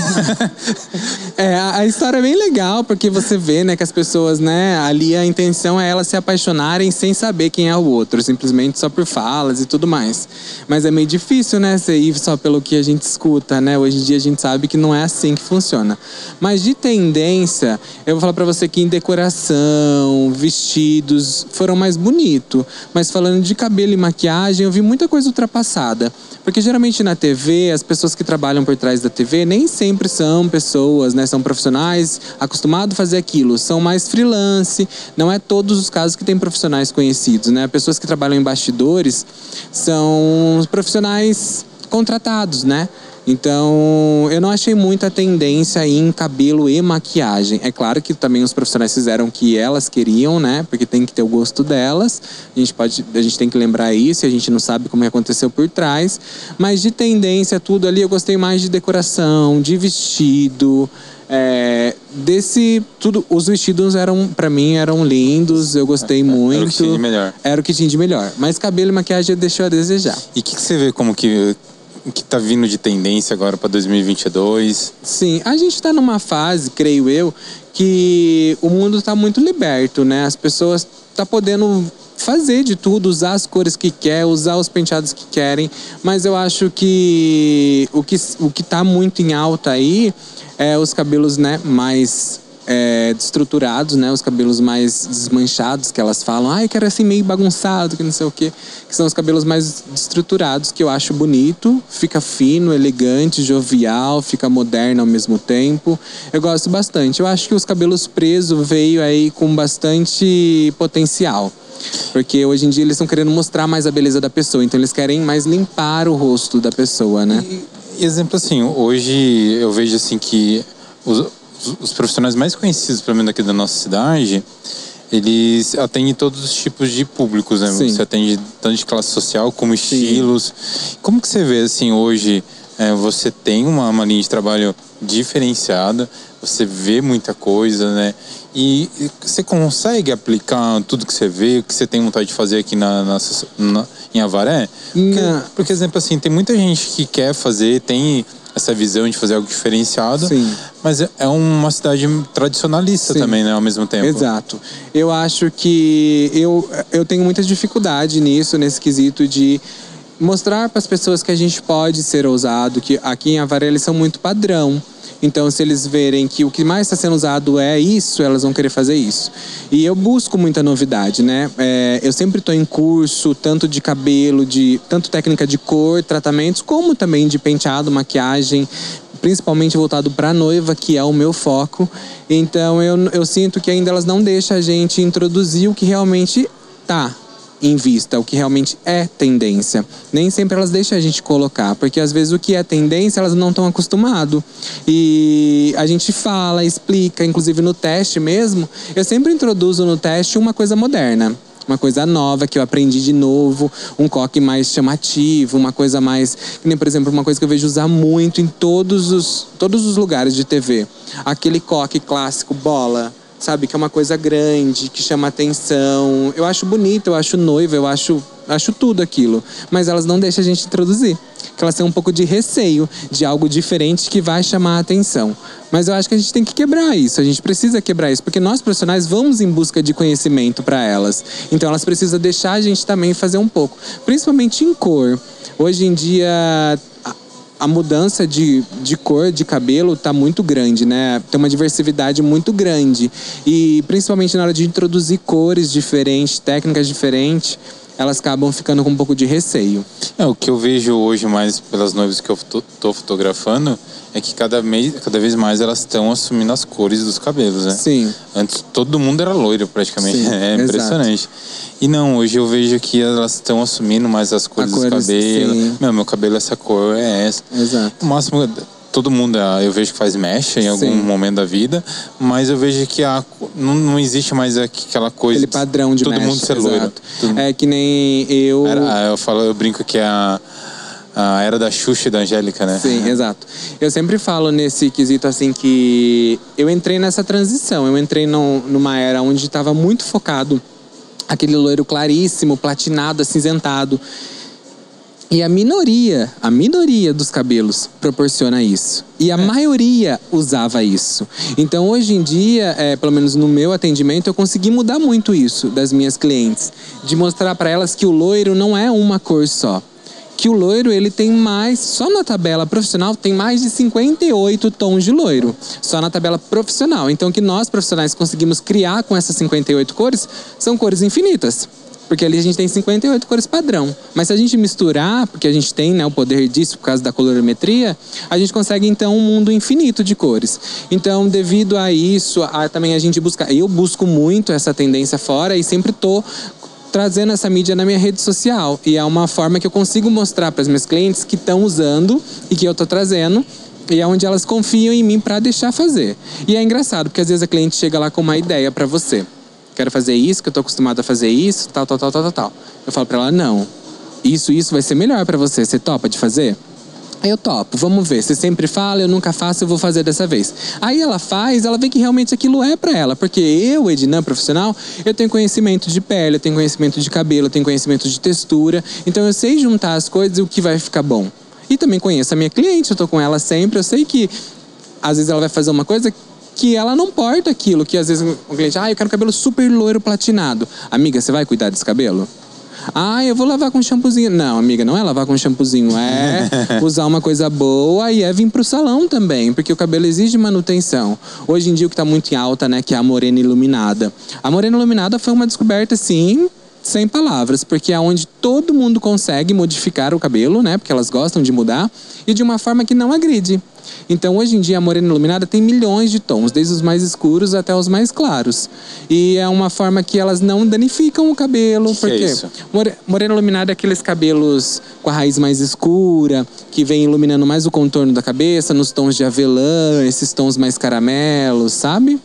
<laughs> é, a, a, história é bem legal, porque você vê, né, que as pessoas, né, ali a intenção é elas se apaixonarem sem saber quem é o outro, simplesmente só por falas e tudo mais. Mas é meio difícil, né, você ir só pelo que a gente escuta, né? Hoje em dia a gente sabe que não é assim que funciona. Mas de tendência, eu vou falar para você que em decoração, vestidos foram mais bonito. Mas falando de cabelo e maquiagem, eu vi muita coisa ultrapassada. Porque geralmente na TV, as pessoas que trabalham por trás da TV nem sempre são pessoas, né? São profissionais acostumados a fazer aquilo. São mais freelance. Não é todos os casos que tem profissionais conhecidos, né? Pessoas que trabalham em bastidores são profissionais contratados, né? Então, eu não achei muita tendência em cabelo e maquiagem. É claro que também os profissionais fizeram o que elas queriam, né? Porque tem que ter o gosto delas. A gente pode, a gente tem que lembrar isso, a gente não sabe como aconteceu por trás, mas de tendência tudo ali eu gostei mais de decoração, de vestido, é, desse tudo os vestidos eram para mim eram lindos eu gostei muito Era o que tinha de melhor. era o que tinha de melhor mas cabelo e maquiagem deixou a desejar E o que, que você vê como que, que tá vindo de tendência agora para 2022? Sim, a gente está numa fase, creio eu, que o mundo está muito liberto, né? As pessoas estão podendo fazer de tudo, usar as cores que quer, usar os penteados que querem, mas eu acho que o que o que está muito em alta aí é os cabelos, né, mais é, estruturados, né? Os cabelos mais desmanchados, que elas falam, ai, quero assim meio bagunçado, que não sei o quê. Que são os cabelos mais estruturados, que eu acho bonito, fica fino, elegante, jovial, fica moderno ao mesmo tempo. Eu gosto bastante. Eu acho que os cabelos presos veio aí com bastante potencial. Porque hoje em dia eles estão querendo mostrar mais a beleza da pessoa, então eles querem mais limpar o rosto da pessoa, né? E, exemplo assim, hoje eu vejo assim que os, os profissionais mais conhecidos, pelo menos aqui da nossa cidade, eles atendem todos os tipos de públicos, né? Sim. Você atende tanto de classe social como estilos. Como que você vê assim hoje? é, você tem uma, uma linha de trabalho diferenciada, você vê muita coisa, né? E e você consegue aplicar tudo que você vê, o que você tem vontade de fazer aqui na, na- na- em Avaré? Porque, porque, exemplo assim, tem muita gente que quer fazer, tem essa visão de fazer algo diferenciado, Sim. mas é- é uma cidade tradicionalista Sim. também, né? Ao mesmo tempo. Exato. Eu acho que eu, eu tenho muita dificuldade nisso, nesse quesito de mostrar para as pessoas que a gente pode ser ousado, que aqui em Avaré eles são muito padrão. Então, se eles verem que o que mais está sendo usado é isso, elas vão querer fazer isso. E eu busco muita novidade, né? É, eu sempre estou em curso, tanto de cabelo, de tanto técnica de cor, tratamentos, como também de penteado, maquiagem, principalmente voltado para noiva, que é o meu foco. Então eu, eu sinto que ainda elas não deixam a gente introduzir o que realmente tá em vista, o que realmente é tendência. Nem sempre elas deixam a gente colocar, porque às vezes o que é tendência elas não estão acostumadas. E a gente fala, explica, inclusive no teste mesmo, eu sempre introduzo no teste uma coisa moderna uma coisa nova que eu aprendi de novo, um coque mais chamativo, uma coisa mais, nem por exemplo, uma coisa que eu vejo usar muito em todos os todos os lugares de TV. Aquele coque clássico bola, sabe, que é uma coisa grande, que chama atenção. Eu acho bonito, eu acho noiva, eu acho acho tudo aquilo, mas elas não deixam a gente introduzir. Que elas têm um pouco de receio de algo diferente que vai chamar a atenção. Mas eu acho que a gente tem que quebrar isso, a gente precisa quebrar isso, porque nós profissionais vamos em busca de conhecimento para elas. Então elas precisam deixar a gente também fazer um pouco, principalmente em cor. Hoje em dia a- mudança de, de cor de cabelo tá muito grande, né? Tem uma diversidade muito grande. E principalmente na hora de introduzir cores diferentes, técnicas diferentes, elas acabam ficando com um pouco de receio. É, o que eu vejo hoje mais pelas noivas que eu tô, tô fotografando é que cada, mês, cada vez mais elas estão assumindo as cores dos cabelos, né? Sim. Antes todo mundo era loiro praticamente. Sim, <laughs> é exato. impressionante. E não, hoje eu vejo que elas estão assumindo mais as cores dos cabelos. sim. Meu, meu cabelo essa cor, é essa. Exato. O máximo, todo mundo ah, eu vejo que faz mecha em algum Sim. momento da vida, mas eu vejo que a, não, não existe mais aquela coisa. Aquele padrão de Todo mesh, mundo ser loiro. exato. Todo- É que nem eu. Era- ah, eu falo, eu brinco que a, a era da Xuxa e da Angélica, né? Sim, exato. Eu sempre falo nesse quesito assim que eu entrei nessa transição. Eu entrei num- numa era onde estava muito focado aquele loiro claríssimo, platinado, acinzentado. E a minoria, a minoria dos cabelos proporciona isso. E a maioria usava isso. Então, hoje em dia, é, pelo menos no meu atendimento, eu consegui mudar muito isso das minhas clientes. De mostrar para elas que o loiro não é uma cor só. Que o loiro ele tem mais, só na tabela profissional tem mais de 58 tons de loiro, só na tabela profissional. Então que nós profissionais conseguimos criar com essas 58 cores são cores infinitas. Porque ali a gente tem 58 cores padrão. Mas se a gente misturar, porque a gente tem né, o poder disso por causa da colorimetria, a gente consegue então um mundo infinito de cores. Então, devido a isso, a, também a gente busca. Eu busco muito essa tendência fora e sempre tô trazendo essa mídia na minha rede social. E é uma forma que eu consigo mostrar para as minhas clientes que estão usando e que eu estou trazendo. E é onde elas confiam em mim para deixar fazer. E é engraçado, porque às vezes a cliente chega lá com uma ideia para você quero fazer isso, que eu estou acostumado a fazer isso, tal, tal, tal, tal, tal. Eu falo para ela, não, isso, isso vai ser melhor para você, você topa de fazer? Eu topo, vamos ver. Você sempre fala, eu nunca faço, eu vou fazer dessa vez. Aí ela faz, ela vê que realmente aquilo é para ela. Porque eu, Ednan, profissional, eu tenho conhecimento de pele, eu tenho conhecimento de cabelo, eu tenho conhecimento de textura. Então eu sei juntar as coisas e o que vai ficar bom. E também conheço a minha cliente, eu tô com ela sempre, eu sei que às vezes ela vai fazer uma coisa que ela não porta aquilo, que às vezes o cliente, ah, eu quero cabelo super loiro platinado. Amiga, você vai cuidar desse cabelo? Ah, eu vou lavar com shampoozinho. Não, amiga, não é lavar com shampoozinho, é <laughs> usar uma coisa boa e é vir pro salão também, porque o cabelo exige manutenção. Hoje em dia o que tá muito em alta, né, que é a morena iluminada. A morena iluminada foi uma descoberta, sim, sem palavras, porque é onde todo mundo consegue modificar o cabelo, né, porque elas gostam de mudar, e de uma forma que não agride. Então, hoje em dia, a morena iluminada tem milhões de tons, desde os mais escuros até os mais claros. E é uma forma que elas não danificam o cabelo. Que porque que é isso? morena iluminada é aqueles cabelos com a raiz mais escura, que vem iluminando mais o contorno da cabeça, nos tons de avelã, esses tons mais caramelos, sabe?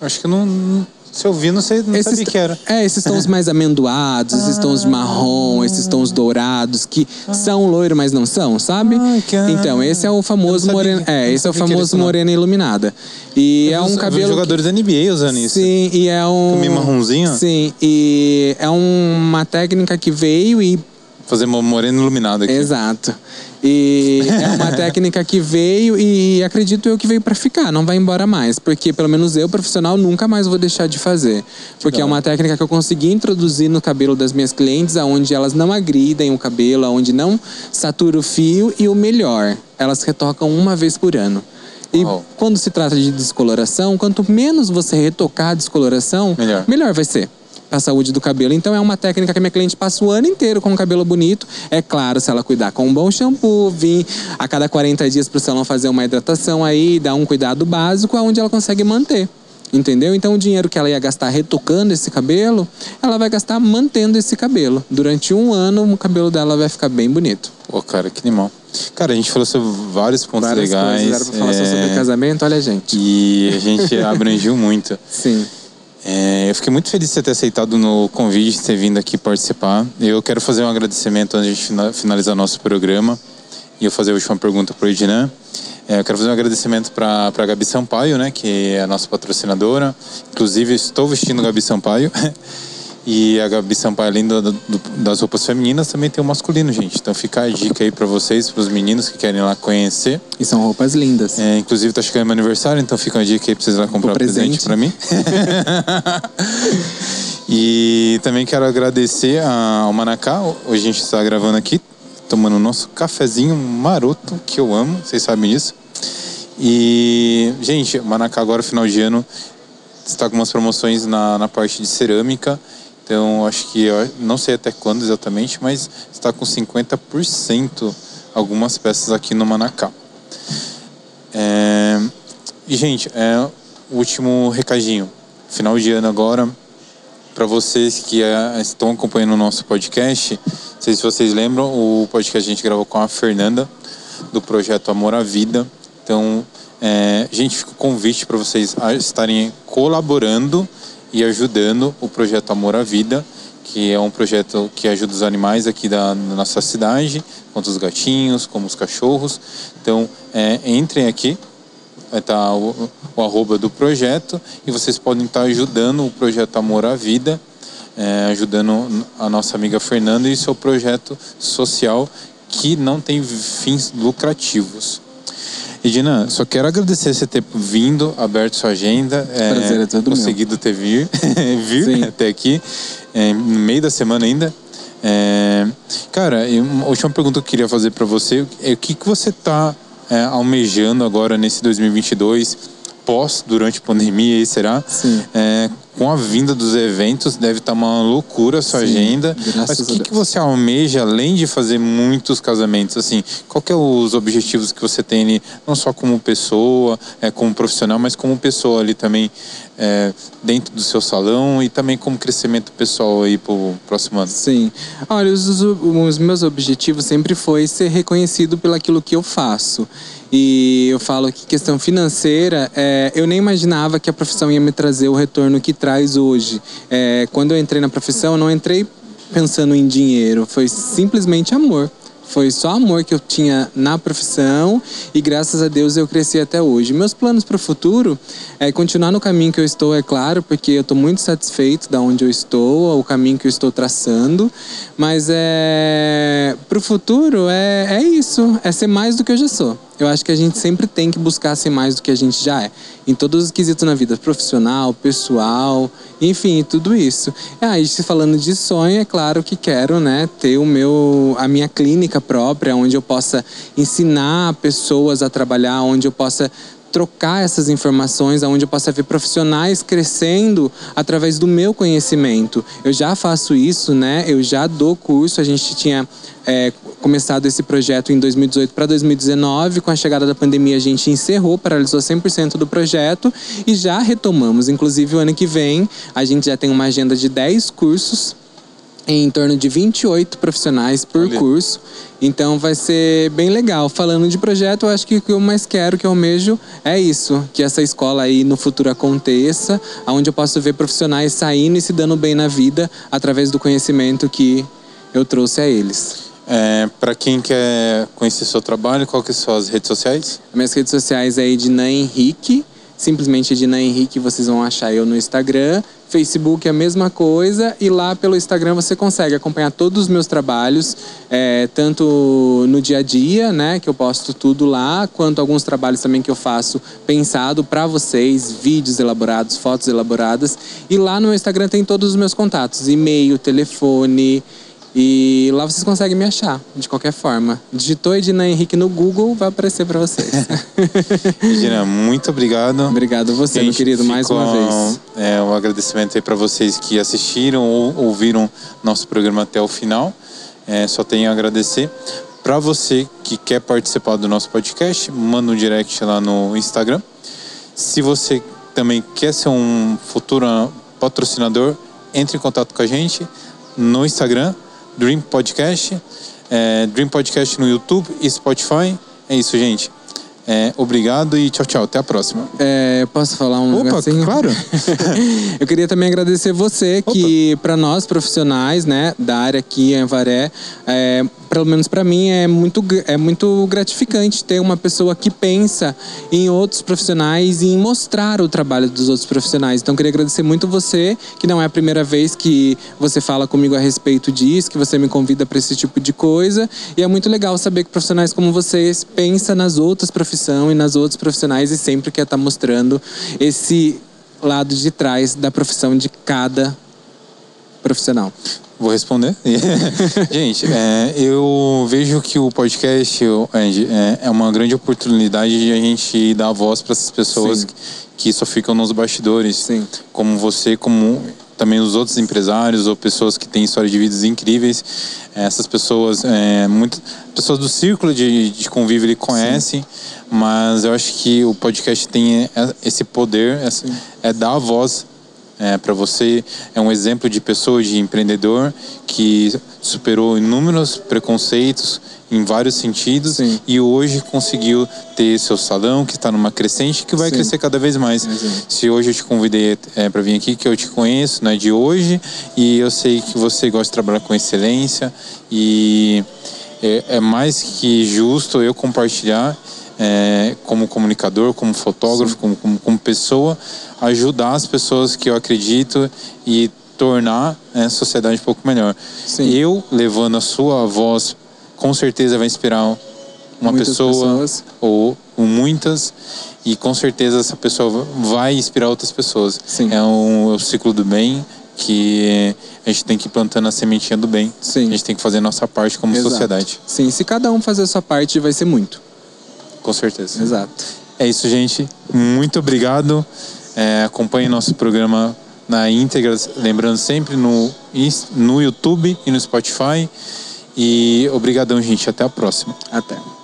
Acho que eu não. Se eu vi, não, sei, não Esses sabia que era. É, esses tons <laughs> mais amendoados, esses tons de marrom, esses tons dourados, que são loiro, mas não são, sabe? Ah, que- Então, esse é o famoso Eu sabia morena. que- É, eu esse é o que famoso morena iluminada. E é Eu vi um cabelo. vi jogadores da NBA usando que, isso. Sim, e é um. meio marronzinho? Sim, e é uma técnica que veio e Fazer uma morena iluminada aqui. Exato. E é uma <laughs> técnica que veio e acredito eu que veio para ficar, não vai embora mais, porque pelo menos eu, profissional, nunca mais vou deixar de fazer. Porque é uma técnica que eu consegui introduzir no cabelo das minhas clientes, aonde elas não agridem o cabelo, aonde não satura o fio e o melhor, elas retocam uma vez por ano. E quando se trata de descoloração, quanto menos você retocar a descoloração, Melhor. melhor vai ser para a saúde do cabelo. Então é uma técnica que a minha cliente passa o ano inteiro com o cabelo bonito. É claro, se ela cuidar com um bom shampoo, vir a cada 40 dias para o salão fazer uma hidratação aí, dar um cuidado básico, aonde ela consegue manter. Entendeu? Então o dinheiro que ela ia gastar retocando esse cabelo, ela vai gastar mantendo esse cabelo. Durante um ano, o cabelo dela vai ficar bem bonito. Pô, cara, que animal. Cara, a gente falou sobre vários pontos Várias legais. coisas. Era pra falar é, sobre casamento, olha, gente. E a gente <laughs> abrangiu muito. Sim. É, eu fiquei muito feliz de você ter aceitado no convite, de ter vindo aqui participar. Eu quero fazer um agradecimento antes de fina- finalizar nosso programa. E eu fazer a última pergunta para o Ednan. É, eu quero fazer um agradecimento para a Gabi Sampaio, né, que é a nossa patrocinadora. Inclusive, estou vestindo Gabi Sampaio. <laughs> E a Gabi Sampaio, além do- do- das roupas femininas, também tem o masculino, gente. Então fica a dica aí para vocês, para os meninos que querem lá conhecer. E são roupas lindas. É, inclusive tá chegando meu aniversário, então fica uma dica aí pra vocês lá comprar presente presente. pra mim. <laughs> e também quero agradecer a- ao Manacá. Hoje a gente está gravando aqui, tomando o nosso cafezinho maroto, que eu amo, vocês sabem disso. E, gente, Manacá agora, final de ano, está com umas promoções na, na parte de cerâmica. Então, acho que, não sei até quando exatamente, mas está com 50% algumas peças aqui no Manacá. É, E, gente, é o último recadinho. Final de ano agora, para vocês que é, estão acompanhando o nosso podcast, não sei se vocês lembram, o podcast a gente gravou com a Fernanda, do projeto Amor à Vida. Então, é, gente, fica o convite para vocês estarem colaborando e ajudando o projeto Amor à Vida, que é um projeto que ajuda os animais aqui da, da nossa cidade, quanto os gatinhos, como os cachorros. Então, é, entrem aqui, vai estar o, o arroba do projeto e vocês podem estar ajudando o projeto Amor à Vida, é, ajudando a nossa amiga Fernanda e seu projeto social que não tem fins lucrativos. Edina, só quero agradecer você ter vindo, aberto sua agenda, é, Prazer é todo meu. conseguido ter vir, <laughs> vir Sim. até aqui, é, no meio da semana ainda. É, cara, a última pergunta que eu queria fazer para você é o que, que você está é, almejando agora nesse 2022, pós, durante a pandemia, aí será? Sim. É, com a vinda dos eventos, deve estar tá uma loucura a sua Sim, agenda. Mas o que, que você almeja, além de fazer muitos casamentos? Assim, qual que é os objetivos que você tem, não só como pessoa, é, como profissional, mas como pessoa ali também, é, dentro do seu salão e também como crescimento pessoal aí para o próximo ano? Sim. Olha, os, os meus objetivos sempre foi ser reconhecido pelo aquilo que eu faço. E eu falo que questão financeira, é, eu nem imaginava que a profissão ia me trazer o retorno que traz hoje. É, quando eu entrei na profissão, eu não entrei pensando em dinheiro, foi simplesmente amor. Foi só amor que eu tinha na profissão e graças a Deus eu cresci até hoje. Meus planos para o futuro é continuar no caminho que eu estou, é claro, porque eu estou muito satisfeito da onde eu estou, o caminho que eu estou traçando. Mas é para o futuro é, é isso, é ser mais do que eu já sou. Eu acho que a gente sempre tem que buscar ser mais do que a gente já é. Em todos os quesitos na vida, profissional, pessoal, enfim, tudo isso. Ah, e falando de sonho, é claro que quero, né, ter o meu, a minha clínica própria, onde eu possa ensinar pessoas a trabalhar, onde eu possa trocar essas informações, onde eu possa ver profissionais crescendo através do meu conhecimento. Eu já faço isso, né? Eu já dou curso. A gente tinha é, começado esse projeto em 2018 para 2019. Com a chegada da pandemia, a gente encerrou, paralisou 100% do projeto e já retomamos. Inclusive, o ano que vem, a gente já tem uma agenda de 10 cursos em torno de 28 profissionais por curso. Então vai ser bem legal. Falando de projeto, eu acho que o que eu mais quero, que eu almejo, é isso. Que essa escola aí no futuro aconteça, onde eu posso ver profissionais saindo e se dando bem na vida através do conhecimento que eu trouxe a eles. É, para quem quer conhecer seu trabalho, qual que são as redes sociais? Minhas redes sociais é Edna Henrique, simplesmente Edna Henrique, vocês vão achar eu no Instagram. Facebook é a mesma coisa e lá pelo Instagram você consegue acompanhar todos os meus trabalhos, é, tanto no dia a dia, né, que eu posto tudo lá, quanto alguns trabalhos também que eu faço pensado para vocês, vídeos elaborados, fotos elaboradas. E lá no Instagram tem todos os meus contatos, e-mail, telefone, e lá vocês conseguem me achar, de qualquer forma. Digitou Edna Henrique no Google, vai aparecer para vocês. <laughs> Edna, muito obrigado. Obrigado você, meu querido, mais uma vez. É, um agradecimento aí para vocês que assistiram ou ouviram nosso programa até o final. É, só tenho a agradecer. Para você que quer participar do nosso podcast, manda um direct lá no Instagram. Se você também quer ser um futuro patrocinador, entre em contato com a gente no Instagram Dream Podcast, é, Dream Podcast no YouTube e Spotify. É isso, gente. É, obrigado e tchau, tchau. Até a próxima. É, posso falar um Opa, negocinho? claro. <laughs> eu queria também agradecer você que, para nós profissionais, né, da área aqui em Avaré, é, pelo menos para mim, é muito, é muito gratificante ter uma pessoa que pensa em outros profissionais e em mostrar o trabalho dos outros profissionais. Então, queria agradecer muito você, que não é a primeira vez que você fala comigo a respeito disso, que você me convida para esse tipo de coisa. E é muito legal saber que profissionais como vocês pensam nas outras profissões e nas outras profissionais e sempre quer estar tá mostrando esse lado de trás da profissão de cada profissional. Vou responder. <laughs> Gente, é, eu vejo que o podcast Andy, é, é, uma grande oportunidade de a gente dar voz para essas pessoas que, que, só ficam nos bastidores, Sim. como você, como também os outros empresários ou pessoas que têm histórias de vidas incríveis. Essas pessoas, é, muito, pessoas do círculo de, de convívio ele conhecem, mas eu acho que o podcast tem esse poder, essa, é dar voz é, para você é um exemplo de pessoa, de empreendedor que superou inúmeros preconceitos em vários sentidos Sim. e hoje conseguiu ter seu salão que está numa crescente que vai Sim. crescer cada vez mais. Se hoje eu te convidei é, para vir aqui, que eu te conheço, não é de hoje e eu sei que você gosta de trabalhar com excelência e é, é mais que justo eu compartilhar é, como comunicador, como fotógrafo, como, como, como, pessoa, ajudar as pessoas que eu acredito e tornar né, a sociedade um pouco melhor. Sim. Eu, levando a sua voz, com certeza vai inspirar uma muitas pessoa pessoas. ou, muitas e com certeza essa pessoa vai inspirar outras pessoas. Sim. É um, é um ciclo do bem que a gente tem que ir plantando a sementinha do bem. Sim. A gente tem que fazer a nossa parte como Exato. sociedade. Sim, se cada um fazer a sua parte, vai ser muito. Com certeza. Exato. É isso, gente. Muito obrigado. É, acompanhe nosso programa na íntegra, lembrando sempre no, no YouTube e no Spotify. E obrigadão, gente. Até a próxima. Até.